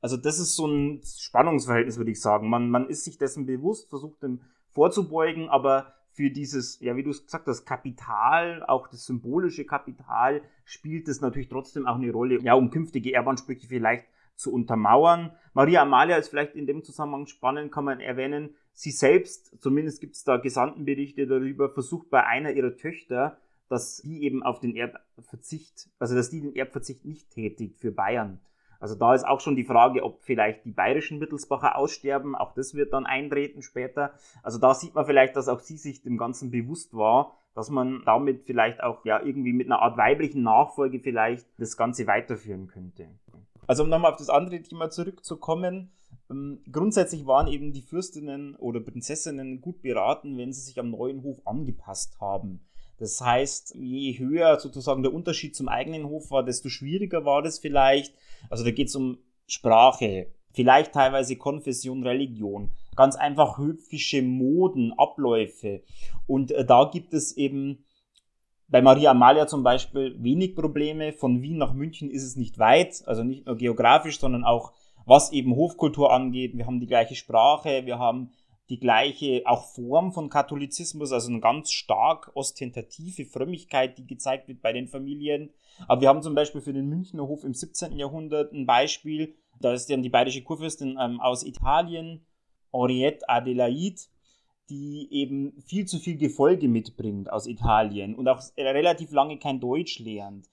Also das ist so ein Spannungsverhältnis, würde ich sagen. Man, man ist sich dessen bewusst, versucht dem vorzubeugen, aber für dieses, ja, wie du es gesagt hast, Kapital, auch das symbolische Kapital, spielt es natürlich trotzdem auch eine Rolle, ja, um künftige Erbansprüche vielleicht zu untermauern. Maria Amalia ist vielleicht in dem Zusammenhang spannend, kann man erwähnen. Sie selbst, zumindest gibt es da Gesandtenberichte darüber, versucht bei einer ihrer Töchter, dass sie eben auf den Erbverzicht, also dass die den Erbverzicht nicht tätigt für Bayern. Also da ist auch schon die Frage, ob vielleicht die bayerischen Wittelsbacher aussterben. Auch das wird dann eintreten später. Also da sieht man vielleicht, dass auch sie sich dem Ganzen bewusst war, dass man damit vielleicht auch ja irgendwie mit einer Art weiblichen Nachfolge vielleicht das Ganze weiterführen könnte. Also um nochmal auf das andere Thema zurückzukommen, grundsätzlich waren eben die Fürstinnen oder Prinzessinnen gut beraten, wenn sie sich am neuen Hof angepasst haben. Das heißt, je höher sozusagen der Unterschied zum eigenen Hof war, desto schwieriger war das vielleicht. Also da geht es um Sprache, vielleicht teilweise Konfession, Religion, ganz einfach höfische Moden, Abläufe. Und äh, da gibt es eben bei Maria Amalia zum Beispiel wenig Probleme. Von Wien nach München ist es nicht weit, also nicht nur geografisch, sondern auch was eben Hofkultur angeht. Wir haben die gleiche Sprache, wir haben die gleiche auch Form von Katholizismus, also eine ganz stark ostentative Frömmigkeit, die gezeigt wird bei den Familien. Aber wir haben zum Beispiel für den Münchner Hof im 17. Jahrhundert ein Beispiel, da ist dann die bayerische Kurfürstin ähm, aus Italien, Henriette Adelaide, die eben viel zu viel Gefolge mitbringt aus Italien und auch relativ lange kein Deutsch lernt.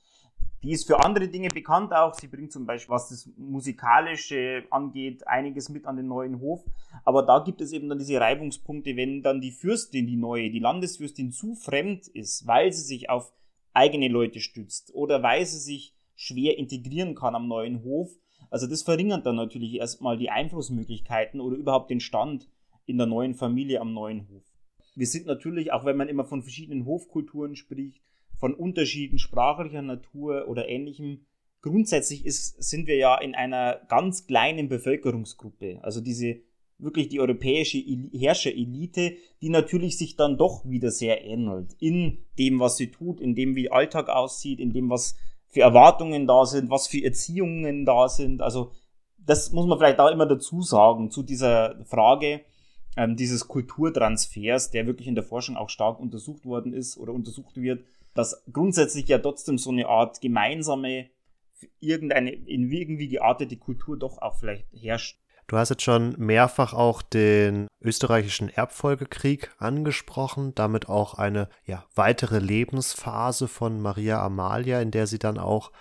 Die ist für andere Dinge bekannt auch. Sie bringt zum Beispiel, was das Musikalische angeht, einiges mit an den neuen Hof. Aber da gibt es eben dann diese Reibungspunkte, wenn dann die Fürstin, die neue, die Landesfürstin zu fremd ist, weil sie sich auf eigene Leute stützt oder weil sie sich schwer integrieren kann am neuen Hof. Also das verringert dann natürlich erstmal die Einflussmöglichkeiten oder überhaupt den Stand in der neuen Familie am neuen Hof. Wir sind natürlich, auch wenn man immer von verschiedenen Hofkulturen spricht, von Unterschieden sprachlicher Natur oder ähnlichem. Grundsätzlich ist, sind wir ja in einer ganz kleinen Bevölkerungsgruppe. Also diese wirklich die europäische Herrscherelite, die natürlich sich dann doch wieder sehr ähnelt. In dem, was sie tut, in dem, wie Alltag aussieht, in dem, was für Erwartungen da sind, was für Erziehungen da sind. Also das muss man vielleicht auch immer dazu sagen zu dieser Frage ähm, dieses Kulturtransfers, der wirklich in der Forschung auch stark untersucht worden ist oder untersucht wird dass grundsätzlich ja trotzdem so eine Art gemeinsame, irgendeine in irgendwie geartete Kultur doch auch vielleicht herrscht. Du hast jetzt schon mehrfach auch den österreichischen Erbfolgekrieg angesprochen, damit auch eine ja, weitere Lebensphase von Maria Amalia, in der sie dann auch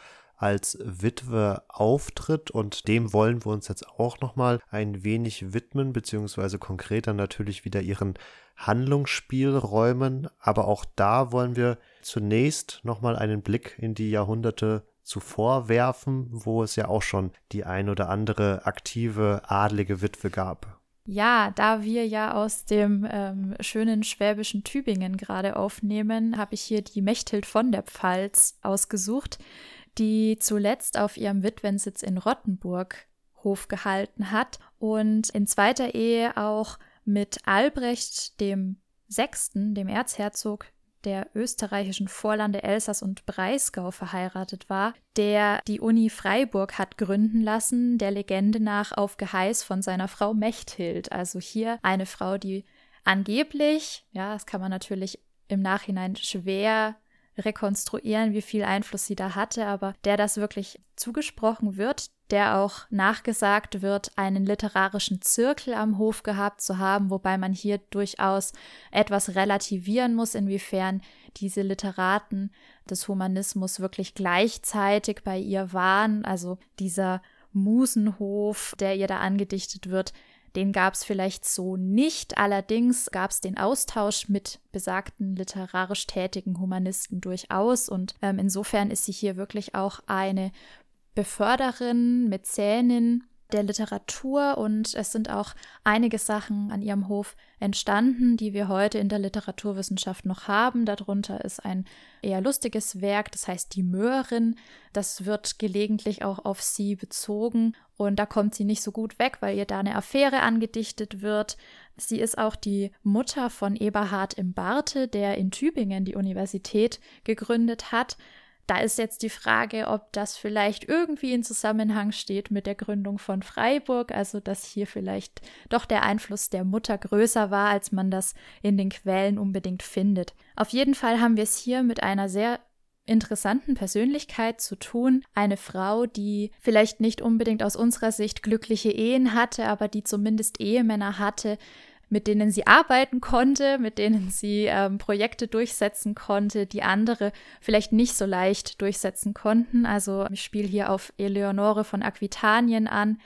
als Witwe auftritt. Und dem wollen wir uns jetzt auch nochmal ein wenig widmen, beziehungsweise konkreter natürlich wieder ihren Handlungsspielräumen, aber auch da wollen wir zunächst nochmal einen Blick in die Jahrhunderte zuvor werfen, wo es ja auch schon die ein oder andere aktive adlige Witwe gab. Ja, da wir ja aus dem ähm, schönen schwäbischen Tübingen gerade aufnehmen, habe ich hier die Mechthild von der Pfalz ausgesucht, die zuletzt auf ihrem Witwensitz in Rottenburg Hof gehalten hat und in zweiter Ehe auch mit Albrecht dem Sechsten, dem Erzherzog der österreichischen Vorlande Elsass und Breisgau verheiratet war, der die Uni Freiburg hat gründen lassen, der Legende nach auf Geheiß von seiner Frau Mechthild. Also hier eine Frau, die angeblich, ja, das kann man natürlich im Nachhinein schwer rekonstruieren, wie viel Einfluss sie da hatte, aber der das wirklich zugesprochen wird, der auch nachgesagt wird, einen literarischen Zirkel am Hof gehabt zu haben, wobei man hier durchaus etwas relativieren muss, inwiefern diese Literaten des Humanismus wirklich gleichzeitig bei ihr waren. Also dieser Musenhof, der ihr da angedichtet wird, den gab es vielleicht so nicht. Allerdings gab es den Austausch mit besagten literarisch tätigen Humanisten durchaus. Und ähm, insofern ist sie hier wirklich auch eine Beförderin, Mäzenin der Literatur und es sind auch einige Sachen an ihrem Hof entstanden, die wir heute in der Literaturwissenschaft noch haben. Darunter ist ein eher lustiges Werk, das heißt Die Möhrin. Das wird gelegentlich auch auf sie bezogen und da kommt sie nicht so gut weg, weil ihr da eine Affäre angedichtet wird. Sie ist auch die Mutter von Eberhard im Barte, der in Tübingen die Universität gegründet hat. Da ist jetzt die Frage, ob das vielleicht irgendwie in Zusammenhang steht mit der Gründung von Freiburg, also dass hier vielleicht doch der Einfluss der Mutter größer war, als man das in den Quellen unbedingt findet. Auf jeden Fall haben wir es hier mit einer sehr interessanten Persönlichkeit zu tun. Eine Frau, die vielleicht nicht unbedingt aus unserer Sicht glückliche Ehen hatte, aber die zumindest Ehemänner hatte, mit denen sie arbeiten konnte, mit denen sie ähm, Projekte durchsetzen konnte, die andere vielleicht nicht so leicht durchsetzen konnten. Also ich spiele hier auf Eleonore von Aquitanien an,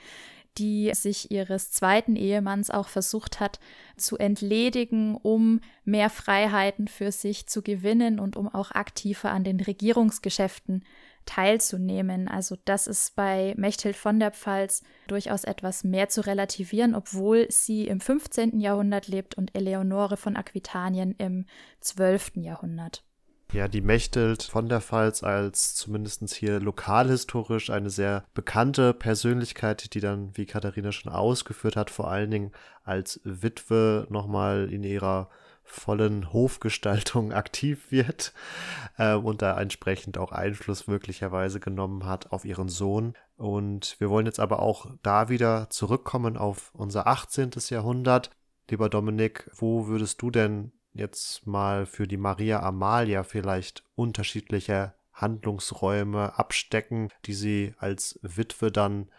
die sich ihres zweiten Ehemanns auch versucht hat zu entledigen, um mehr Freiheiten für sich zu gewinnen und um auch aktiver an den Regierungsgeschäften teilzunehmen. Also das ist bei Mechthild von der Pfalz durchaus etwas mehr zu relativieren, obwohl sie im 15. Jahrhundert lebt und Eleonore von Aquitanien im 12. Jahrhundert. Ja, die Mechthild von der Pfalz als zumindest hier lokalhistorisch eine sehr bekannte Persönlichkeit, die dann, wie Katharina schon ausgeführt hat, vor allen Dingen als Witwe nochmal in ihrer vollen Hofgestaltung aktiv wird äh, und da entsprechend auch Einfluss möglicherweise genommen hat auf ihren Sohn. Und wir wollen jetzt aber auch da wieder zurückkommen auf unser 18. Jahrhundert. Lieber Dominik, wo würdest du denn jetzt mal für die Maria Amalia vielleicht unterschiedliche Handlungsräume abstecken, die sie als Witwe dann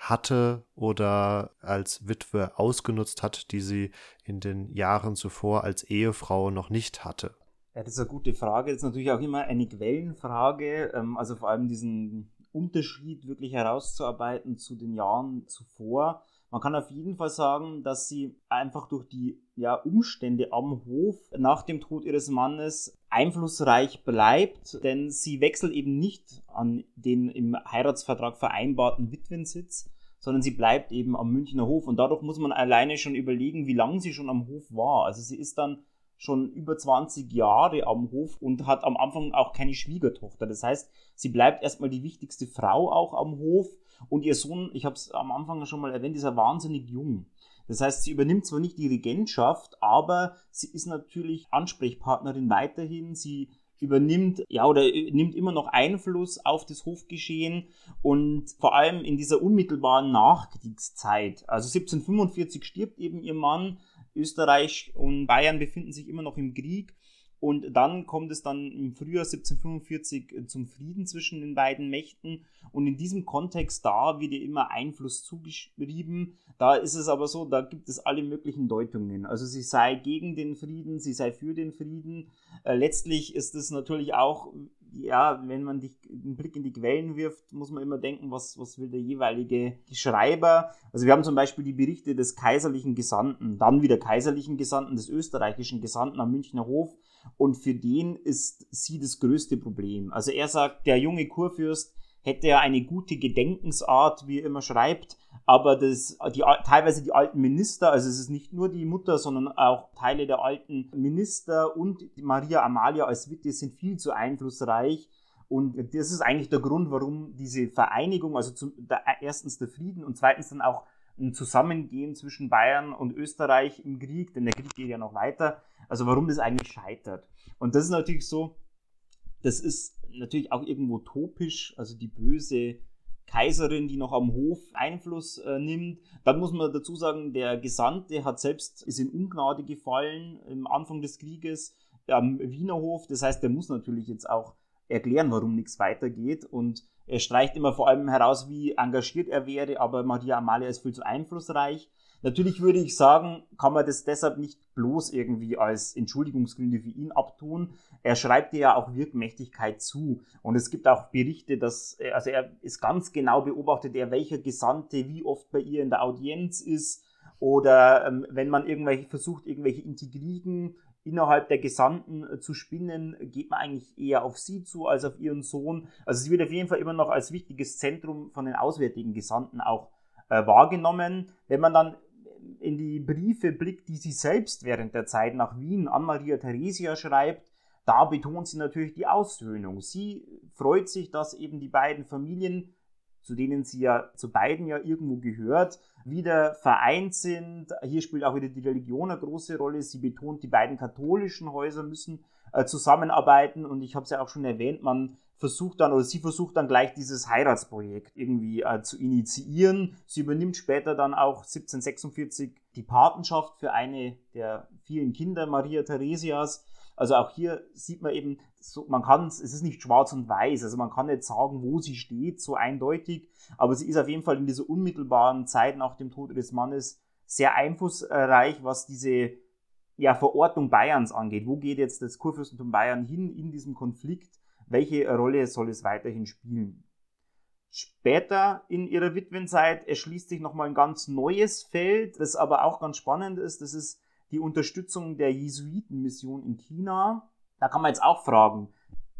hatte oder als Witwe ausgenutzt hat, die sie in den Jahren zuvor als Ehefrau noch nicht hatte? Ja, das ist eine gute Frage. Das ist natürlich auch immer eine Quellenfrage, ähm, also vor allem diesen Unterschied wirklich herauszuarbeiten zu den Jahren zuvor. Man kann auf jeden Fall sagen, dass sie einfach durch die ja, Umstände am Hof nach dem Tod ihres Mannes einflussreich bleibt, denn sie wechselt eben nicht an den im Heiratsvertrag vereinbarten Witwensitz, sondern sie bleibt eben am Münchner Hof und dadurch muss man alleine schon überlegen, wie lange sie schon am Hof war. Also sie ist dann schon über 20 Jahre am Hof und hat am Anfang auch keine Schwiegertochter. Das heißt, sie bleibt erstmal die wichtigste Frau auch am Hof und ihr Sohn, ich habe es am Anfang schon mal erwähnt, ist ja wahnsinnig jung. Das heißt, sie übernimmt zwar nicht die Regentschaft, aber sie ist natürlich Ansprechpartnerin weiterhin. Sie übernimmt, ja, oder nimmt immer noch Einfluss auf das Hofgeschehen und vor allem in dieser unmittelbaren Nachkriegszeit. Also 1745 stirbt eben ihr Mann. Österreich und Bayern befinden sich immer noch im Krieg und dann kommt es dann im Frühjahr 1745 äh, zum Frieden zwischen den beiden Mächten. Und in diesem Kontext da wird ihr immer Einfluss zugeschrieben. Da ist es aber so, da gibt es alle möglichen Deutungen. Also sie sei gegen den Frieden, sie sei für den Frieden. Äh, letztlich ist es natürlich auch, ja, wenn man die, einen Blick in die Quellen wirft, muss man immer denken, was, was will der jeweilige Schreiber. Also wir haben zum Beispiel die Berichte des kaiserlichen Gesandten, dann wieder kaiserlichen Gesandten, des österreichischen Gesandten am Münchner Hof und für den ist sie das größte Problem. Also er sagt, der junge Kurfürst, hätte ja eine gute Gedenkensart, wie er immer schreibt, aber das, die, teilweise die alten Minister, also es ist nicht nur die Mutter, sondern auch Teile der alten Minister und Maria Amalia als Witte sind viel zu einflussreich. Und das ist eigentlich der Grund, warum diese Vereinigung, also zum, der, erstens der Frieden und zweitens dann auch ein Zusammengehen zwischen Bayern und Österreich im Krieg, denn der Krieg geht ja noch weiter, also warum das eigentlich scheitert. Und das ist natürlich so, das ist natürlich auch irgendwo topisch, also die böse Kaiserin, die noch am Hof Einfluss äh, nimmt. Dann muss man dazu sagen, der Gesandte hat selbst, ist in Ungnade gefallen im Anfang des Krieges am Wiener Hof. Das heißt, der muss natürlich jetzt auch erklären, warum nichts weitergeht. Und er streicht immer vor allem heraus, wie engagiert er wäre, aber Maria Amalia ist viel zu einflussreich. Natürlich würde ich sagen, kann man das deshalb nicht bloß irgendwie als Entschuldigungsgründe für ihn abtun. Er schreibt ja auch Wirkmächtigkeit zu. Und es gibt auch Berichte, dass, also er ist ganz genau beobachtet, er welcher Gesandte wie oft bei ihr in der Audienz ist. Oder ähm, wenn man irgendwelche versucht, irgendwelche Integrigen innerhalb der Gesandten äh, zu spinnen, geht man eigentlich eher auf sie zu als auf ihren Sohn. Also sie wird auf jeden Fall immer noch als wichtiges Zentrum von den auswärtigen Gesandten auch äh, wahrgenommen. Wenn man dann in die Briefe blickt, die sie selbst während der Zeit nach Wien an Maria Theresia schreibt, da betont sie natürlich die Aussöhnung. Sie freut sich, dass eben die beiden Familien, zu denen sie ja zu beiden ja irgendwo gehört, wieder vereint sind. Hier spielt auch wieder die Religion eine große Rolle. Sie betont, die beiden katholischen Häuser müssen äh, zusammenarbeiten und ich habe es ja auch schon erwähnt, man versucht dann oder sie versucht dann gleich dieses Heiratsprojekt irgendwie äh, zu initiieren. Sie übernimmt später dann auch 1746 die Patenschaft für eine der vielen Kinder Maria Theresias. Also auch hier sieht man eben, so, man kann es ist nicht schwarz und weiß, also man kann nicht sagen, wo sie steht, so eindeutig, aber sie ist auf jeden Fall in dieser unmittelbaren Zeit nach dem Tod ihres Mannes sehr einflussreich, was diese ja, Verortung Bayerns angeht. Wo geht jetzt das Kurfürstentum Bayern hin in diesem Konflikt? welche Rolle soll es weiterhin spielen. Später in ihrer Witwenzeit erschließt sich nochmal ein ganz neues Feld, das aber auch ganz spannend ist. Das ist die Unterstützung der Jesuitenmission in China. Da kann man jetzt auch fragen,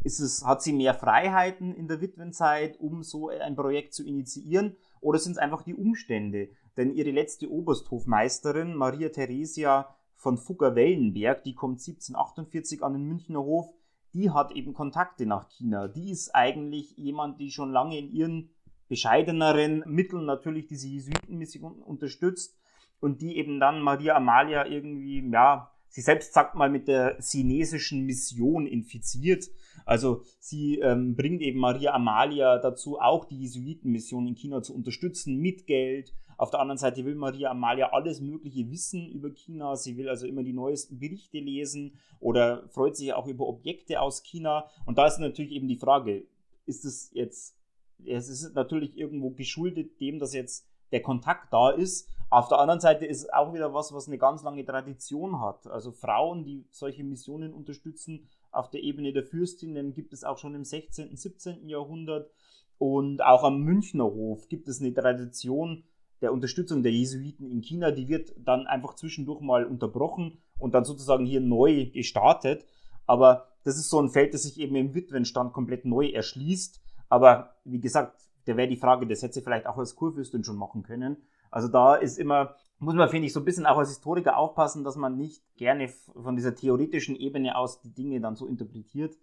ist es, hat sie mehr Freiheiten in der Witwenzeit, um so ein Projekt zu initiieren? Oder sind es einfach die Umstände? Denn ihre letzte Obersthofmeisterin, Maria Theresia von Fugger-Wellenberg, die kommt 1748 an den Münchner Hof, die hat eben Kontakte nach China. Die ist eigentlich jemand, die schon lange in ihren bescheideneren Mitteln natürlich diese Jesuitenmission unterstützt und die eben dann Maria Amalia irgendwie, ja, sie selbst sagt mal mit der chinesischen Mission infiziert. Also sie ähm, bringt eben Maria Amalia dazu, auch die Jesuitenmission in China zu unterstützen mit Geld. Auf der anderen Seite will Maria Amalia alles Mögliche wissen über China. Sie will also immer die neuesten Berichte lesen oder freut sich auch über Objekte aus China. Und da ist natürlich eben die Frage, ist es jetzt, es ist natürlich irgendwo geschuldet dem, dass jetzt der Kontakt da ist. Auf der anderen Seite ist es auch wieder was, was eine ganz lange Tradition hat. Also Frauen, die solche Missionen unterstützen, auf der Ebene der Fürstinnen gibt es auch schon im 16., 17. Jahrhundert. Und auch am Münchner Hof gibt es eine Tradition der Unterstützung der Jesuiten in China. Die wird dann einfach zwischendurch mal unterbrochen und dann sozusagen hier neu gestartet. Aber das ist so ein Feld, das sich eben im Witwenstand komplett neu erschließt. Aber wie gesagt, da wäre die Frage, das hätte sie vielleicht auch als Kurfürstin schon machen können. Also da ist immer, muss man, finde ich, so ein bisschen auch als Historiker aufpassen, dass man nicht gerne von dieser theoretischen Ebene aus die Dinge dann so interpretiert.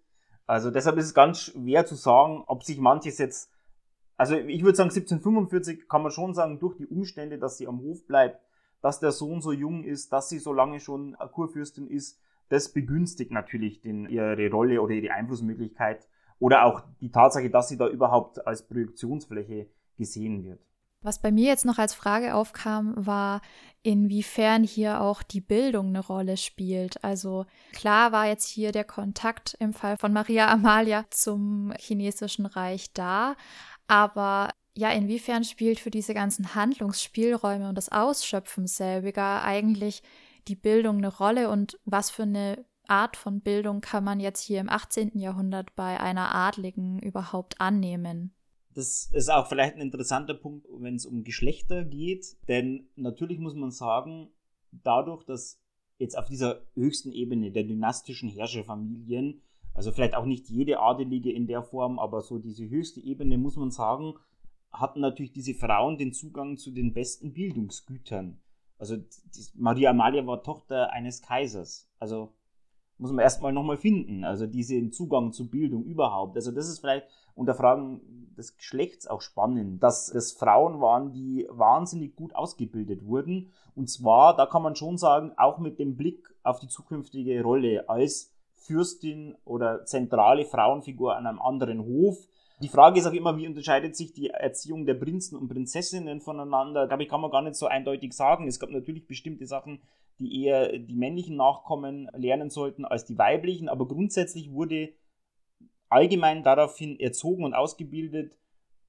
Also deshalb ist es ganz schwer zu sagen, ob sich manches jetzt, also ich würde sagen 1745 kann man schon sagen, durch die Umstände, dass sie am Hof bleibt, dass der Sohn so jung ist, dass sie so lange schon Kurfürstin ist, das begünstigt natürlich den, ihre Rolle oder ihre Einflussmöglichkeit oder auch die Tatsache, dass sie da überhaupt als Projektionsfläche gesehen wird. Was bei mir jetzt noch als Frage aufkam, war, inwiefern hier auch die Bildung eine Rolle spielt. Also klar war jetzt hier der Kontakt im Fall von Maria Amalia zum chinesischen Reich da, aber ja, inwiefern spielt für diese ganzen Handlungsspielräume und das Ausschöpfen selbiger eigentlich die Bildung eine Rolle und was für eine Art von Bildung kann man jetzt hier im 18. Jahrhundert bei einer Adligen überhaupt annehmen? Das ist auch vielleicht ein interessanter Punkt, wenn es um Geschlechter geht, denn natürlich muss man sagen, dadurch, dass jetzt auf dieser höchsten Ebene der dynastischen Herrscherfamilien Also vielleicht auch nicht jede Adelige in der Form, aber so diese höchste Ebene, muss man sagen, hatten natürlich diese Frauen den Zugang zu den besten Bildungsgütern. Also Maria Amalia war Tochter eines Kaisers. Also muss man erstmal nochmal finden. Also diesen Zugang zu Bildung überhaupt. Also das ist vielleicht unter Fragen des Geschlechts auch spannend, dass es Frauen waren, die wahnsinnig gut ausgebildet wurden. Und zwar, da kann man schon sagen, auch mit dem Blick auf die zukünftige Rolle als Fürstin oder zentrale Frauenfigur an einem anderen Hof. Die Frage ist auch immer, wie unterscheidet sich die Erziehung der Prinzen und Prinzessinnen voneinander? Da kann man gar nicht so eindeutig sagen. Es gab natürlich bestimmte Sachen, die eher die männlichen Nachkommen lernen sollten als die weiblichen, aber grundsätzlich wurde allgemein daraufhin erzogen und ausgebildet,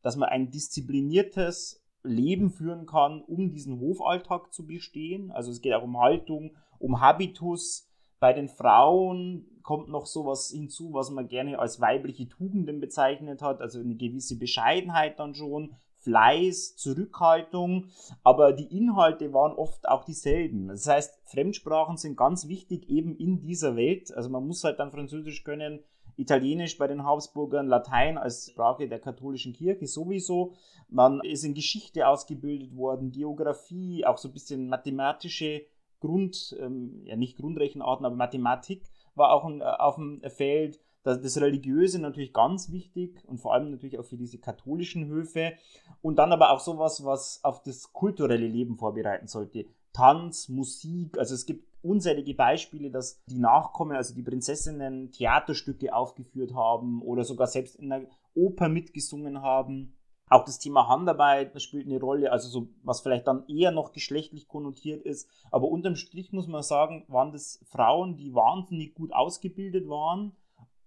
dass man ein diszipliniertes Leben führen kann, um diesen Hofalltag zu bestehen. Also es geht auch um Haltung, um Habitus. Bei den Frauen kommt noch sowas hinzu, was man gerne als weibliche Tugenden bezeichnet hat, also eine gewisse Bescheidenheit dann schon, Fleiß, Zurückhaltung, aber die Inhalte waren oft auch dieselben. Das heißt, Fremdsprachen sind ganz wichtig eben in dieser Welt. Also man muss halt dann Französisch können, Italienisch bei den Habsburgern, Latein als Sprache der katholischen Kirche sowieso. Man ist in Geschichte ausgebildet worden, Geografie, auch so ein bisschen mathematische Grund, ähm, ja nicht Grundrechenarten, aber Mathematik war auch ein, äh, auf dem Feld. Das, das Religiöse natürlich ganz wichtig und vor allem natürlich auch für diese katholischen Höfe. Und dann aber auch sowas, was auf das kulturelle Leben vorbereiten sollte. Tanz, Musik, also es gibt unzählige Beispiele, dass die Nachkommen, also die Prinzessinnen, Theaterstücke aufgeführt haben oder sogar selbst in der Oper mitgesungen haben. Auch das Thema Handarbeit spielt eine Rolle, also so, was vielleicht dann eher noch geschlechtlich konnotiert ist. Aber unterm Strich muss man sagen, waren das Frauen, die wahnsinnig gut ausgebildet waren,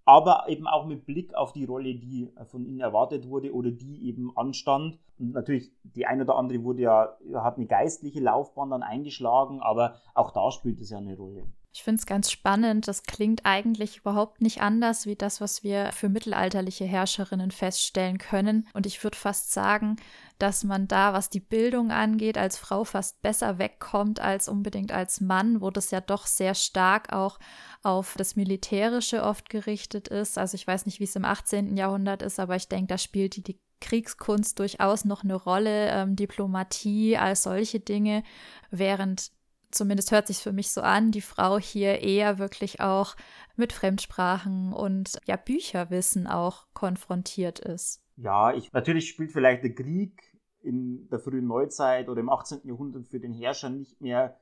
aber eben auch mit Blick auf die Rolle, die von ihnen erwartet wurde oder die eben anstand. Und natürlich, die eine oder andere wurde ja, hat eine geistliche Laufbahn dann eingeschlagen, aber auch da spielt es ja eine Rolle. Ich finde es ganz spannend. Das klingt eigentlich überhaupt nicht anders wie das, was wir für mittelalterliche Herrscherinnen feststellen können. Und ich würde fast sagen, dass man da, was die Bildung angeht, als Frau fast besser wegkommt als unbedingt als Mann, wo das ja doch sehr stark auch auf das Militärische oft gerichtet ist. Also ich weiß nicht, wie es im 18. Jahrhundert ist, aber ich denke, da spielt die, Kriegskunst durchaus noch eine Rolle, ähm, Diplomatie, all solche Dinge, während zumindest hört sich für mich so an, die Frau hier eher wirklich auch mit Fremdsprachen und ja Bücherwissen auch konfrontiert ist. Ja, ich, natürlich spielt vielleicht der Krieg in der frühen Neuzeit oder im 18. Jahrhundert für den Herrscher nicht mehr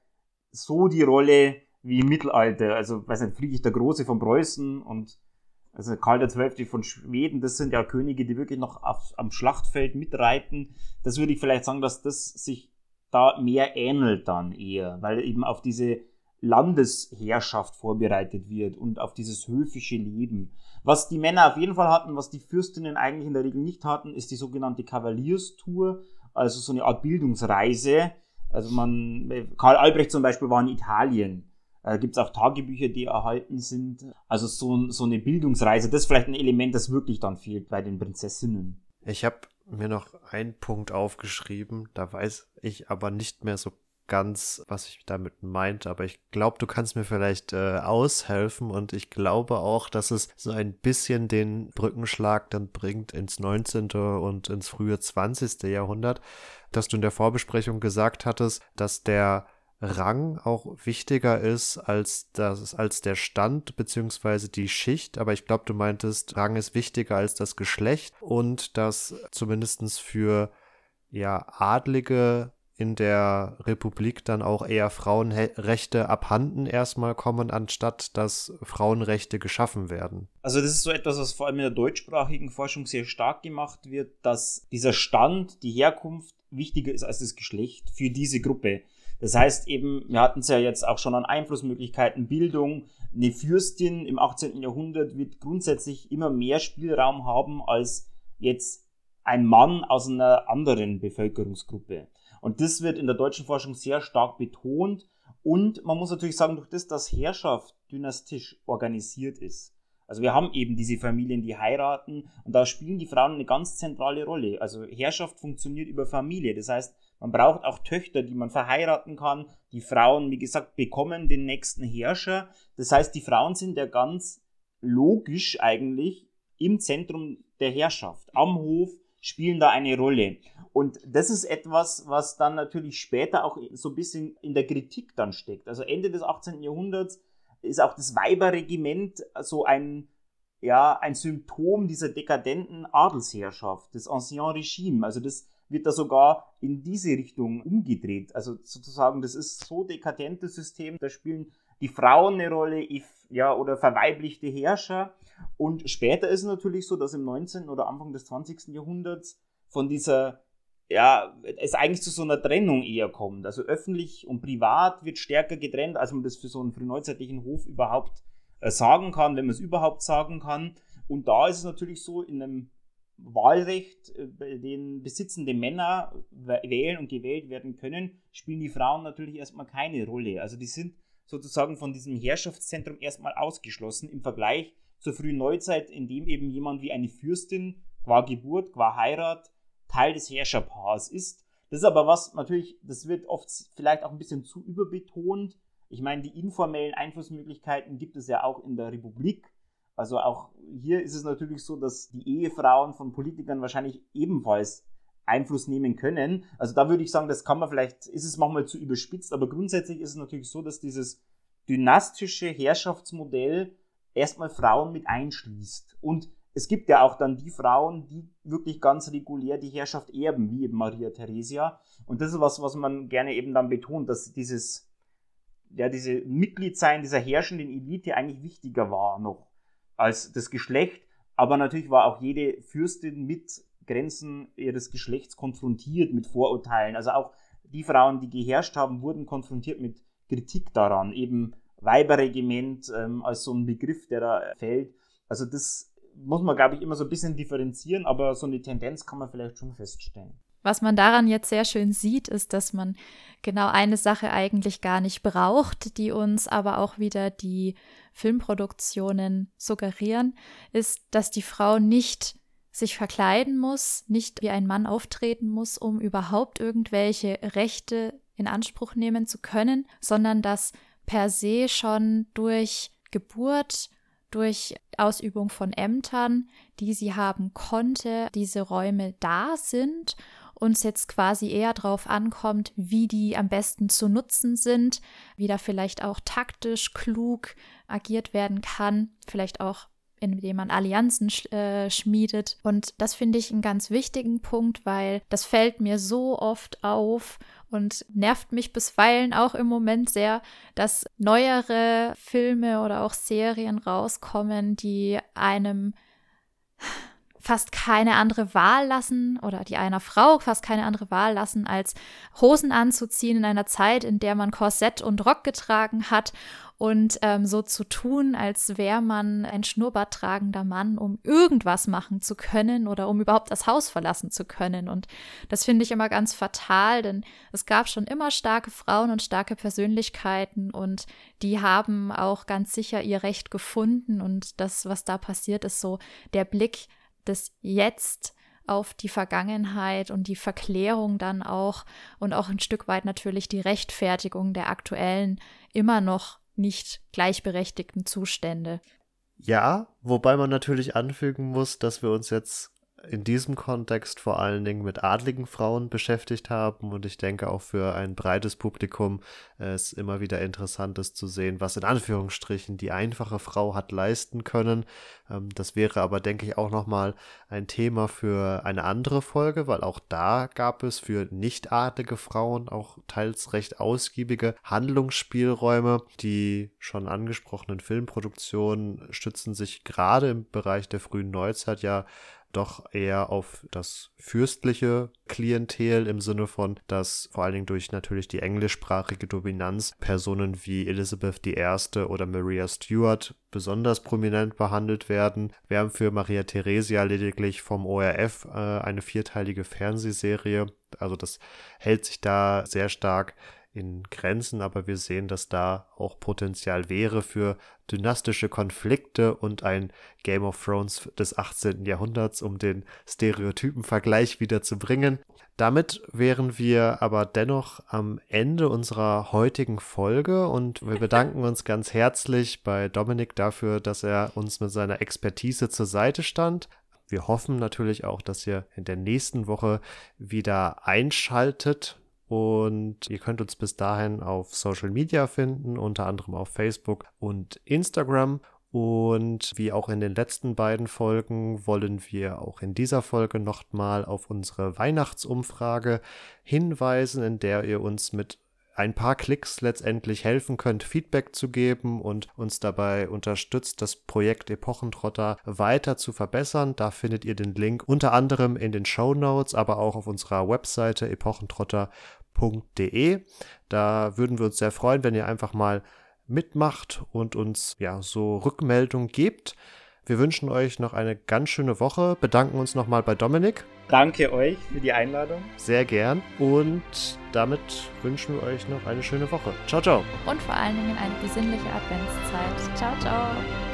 so die Rolle wie im Mittelalter. Also, weiß nicht, Friedrich der Große von Preußen und also Karl XII. von Schweden, das sind ja Könige, die wirklich noch auf, am Schlachtfeld mitreiten. Das würde ich vielleicht sagen, dass das sich da mehr ähnelt dann eher, weil eben auf diese Landesherrschaft vorbereitet wird und auf dieses höfische Leben. Was die Männer auf jeden Fall hatten, was die Fürstinnen eigentlich in der Regel nicht hatten, ist die sogenannte Kavalierstour, also so eine Art Bildungsreise. Also man, Karl Albrecht zum Beispiel war in Italien. Da gibt es auch Tagebücher, die erhalten sind. Also so, so eine Bildungsreise, das ist vielleicht ein Element, das wirklich dann fehlt bei den Prinzessinnen. Ich habe mir noch einen Punkt aufgeschrieben, da weiß ich aber nicht mehr so ganz, was ich damit meinte, aber ich glaube, du kannst mir vielleicht äh, aushelfen und ich glaube auch, dass es so ein bisschen den Brückenschlag dann bringt ins 19. und ins frühe 20. Jahrhundert, dass du in der Vorbesprechung gesagt hattest, dass der Rang auch wichtiger ist als das, als der Stand beziehungsweise die Schicht. Aber ich glaube, du meintest, Rang ist wichtiger als das Geschlecht und dass zumindestens für ja Adlige in der Republik dann auch eher Frauenrechte abhanden erstmal kommen, anstatt dass Frauenrechte geschaffen werden. Also das ist so etwas, was vor allem in der deutschsprachigen Forschung sehr stark gemacht wird, dass dieser Stand, die Herkunft wichtiger ist als das Geschlecht für diese Gruppe. Das heißt eben, wir hatten es ja jetzt auch schon an Einflussmöglichkeiten, Bildung. Eine Fürstin im 18. Jahrhundert wird grundsätzlich immer mehr Spielraum haben als jetzt ein Mann aus einer anderen Bevölkerungsgruppe. Und das wird in der deutschen Forschung sehr stark betont. Und man muss natürlich sagen, durch das, dass Herrschaft dynastisch organisiert ist. Also wir haben eben diese Familien, die heiraten und da spielen die Frauen eine ganz zentrale Rolle. Also Herrschaft funktioniert über Familie. Das heißt, man braucht auch Töchter, die man verheiraten kann. Die Frauen, wie gesagt, bekommen den nächsten Herrscher. Das heißt, die Frauen sind ja ganz logisch eigentlich im Zentrum der Herrschaft. Am Hof spielen da eine Rolle. Und das ist etwas, was dann natürlich später auch so ein bisschen in der Kritik dann steckt. Also Ende des 18. Jahrhunderts ist auch das Weiberregiment so ein, ja, ein Symptom dieser dekadenten Adelsherrschaft, des Ancien Regime. Also das wird da sogar in diese Richtung umgedreht. Also sozusagen, das ist so dekadentes System, da spielen die Frauen eine Rolle, ja, oder verweiblichte Herrscher. Und später ist es natürlich so, dass im 19. oder Anfang des 20. Jahrhunderts von dieser, ja, es eigentlich zu so einer Trennung eher kommt. Also öffentlich und privat wird stärker getrennt, als man das für so einen frühneuzeitlichen Hof überhaupt äh, sagen kann, wenn man es überhaupt sagen kann. Und da ist es natürlich so, in einem Wahlrecht, äh, dem besitzende Männer wählen und gewählt werden können, spielen die Frauen natürlich erstmal keine Rolle. Also die sind sozusagen von diesem Herrschaftszentrum erstmal ausgeschlossen im Vergleich zur frühen Neuzeit, in dem eben jemand wie eine Fürstin qua Geburt, qua Heirat Teil des Herrscherpaars ist. Das ist aber was, natürlich, das wird oft vielleicht auch ein bisschen zu überbetont. Ich meine, die informellen Einflussmöglichkeiten gibt es ja auch in der Republik. Also auch hier ist es natürlich so, dass die Ehefrauen von Politikern wahrscheinlich ebenfalls Einfluss nehmen können. Also da würde ich sagen, das kann man vielleicht, ist es manchmal zu überspitzt, aber grundsätzlich ist es natürlich so, dass dieses dynastische Herrschaftsmodell erstmal Frauen mit einschließt. Und es gibt ja auch dann die Frauen, die wirklich ganz regulär die Herrschaft erben, wie eben Maria Theresia. Und das ist was, was man gerne eben dann betont, dass dieses, ja, diese Mitgliedsein dieser herrschenden Elite eigentlich wichtiger war noch als das Geschlecht. Aber natürlich war auch jede Fürstin mit Grenzen ihres Geschlechts konfrontiert mit Vorurteilen. Also auch die Frauen, die geherrscht haben, wurden konfrontiert mit Kritik daran, eben Weiberregiment ähm, als so ein Begriff, der da fällt. Also das muss man, glaube ich, immer so ein bisschen differenzieren, aber so eine Tendenz kann man vielleicht schon feststellen. Was man daran jetzt sehr schön sieht, ist, dass man genau eine Sache eigentlich gar nicht braucht, die uns aber auch wieder die Filmproduktionen suggerieren, ist, dass die Frau nicht sich verkleiden muss, nicht wie ein Mann auftreten muss, um überhaupt irgendwelche Rechte in Anspruch nehmen zu können, sondern dass per se schon durch Geburt, durch Ausübung von Ämtern, die sie haben konnte, diese Räume da sind uns jetzt quasi eher darauf ankommt, wie die am besten zu nutzen sind, wie da vielleicht auch taktisch klug agiert werden kann, vielleicht auch indem man Allianzen sch äh, schmiedet. Und das finde ich einen ganz wichtigen Punkt, weil das fällt mir so oft auf und nervt mich bisweilen auch im Moment sehr, dass neuere Filme oder auch Serien rauskommen, die einem fast keine andere Wahl lassen oder die einer Frau fast keine andere Wahl lassen, als Hosen anzuziehen in einer Zeit, in der man Korsett und Rock getragen hat und ähm, so zu tun, als wäre man ein Schnurrbart tragender Mann, um irgendwas machen zu können oder um überhaupt das Haus verlassen zu können. Und das finde ich immer ganz fatal, denn es gab schon immer starke Frauen und starke Persönlichkeiten und die haben auch ganz sicher ihr Recht gefunden. Und das, was da passiert, ist so der Blick des Jetzt auf die Vergangenheit und die Verklärung dann auch und auch ein Stück weit natürlich die Rechtfertigung der aktuellen immer noch nicht gleichberechtigten Zustände. Ja, wobei man natürlich anfügen muss, dass wir uns jetzt in diesem Kontext vor allen Dingen mit adligen Frauen beschäftigt haben und ich denke auch für ein breites Publikum äh, es immer wieder interessant ist zu sehen, was in Anführungsstrichen die einfache Frau hat leisten können. Ähm, das wäre aber, denke ich, auch nochmal ein Thema für eine andere Folge, weil auch da gab es für nicht adlige Frauen auch teils recht ausgiebige Handlungsspielräume. Die schon angesprochenen Filmproduktionen stützen sich gerade im Bereich der frühen Neuzeit ja doch eher auf das fürstliche Klientel im Sinne von, dass vor allen Dingen durch natürlich die englischsprachige Dominanz Personen wie Elizabeth I. oder Maria Stuart besonders prominent behandelt werden. Wir haben für Maria Theresia lediglich vom ORF äh, eine vierteilige Fernsehserie. Also das hält sich da sehr stark in Grenzen, aber wir sehen, dass da auch Potenzial wäre für dynastische Konflikte und ein Game of Thrones des 18. Jahrhunderts, um den Stereotypenvergleich wieder zu bringen. Damit wären wir aber dennoch am Ende unserer heutigen Folge und wir bedanken uns ganz herzlich bei Dominik dafür, dass er uns mit seiner Expertise zur Seite stand. Wir hoffen natürlich auch, dass ihr in der nächsten Woche wieder einschaltet. Und ihr könnt uns bis dahin auf Social Media finden, unter anderem auf Facebook und Instagram. Und wie auch in den letzten beiden Folgen wollen wir auch in dieser Folge nochmal auf unsere Weihnachtsumfrage hinweisen, in der ihr uns mit ein paar Klicks letztendlich helfen könnt, Feedback zu geben und uns dabei unterstützt, das Projekt Epochentrotter weiter zu verbessern. Da findet ihr den Link unter anderem in den Show Notes, aber auch auf unserer Webseite epochentrotter.de. Da würden wir uns sehr freuen, wenn ihr einfach mal mitmacht und uns ja so Rückmeldung gebt. Wir wünschen euch noch eine ganz schöne Woche, bedanken uns nochmal bei Dominik. Danke euch für die Einladung. Sehr gern und damit wünschen wir euch noch eine schöne Woche. Ciao, ciao. Und vor allen Dingen eine besinnliche Adventszeit. Ciao, ciao.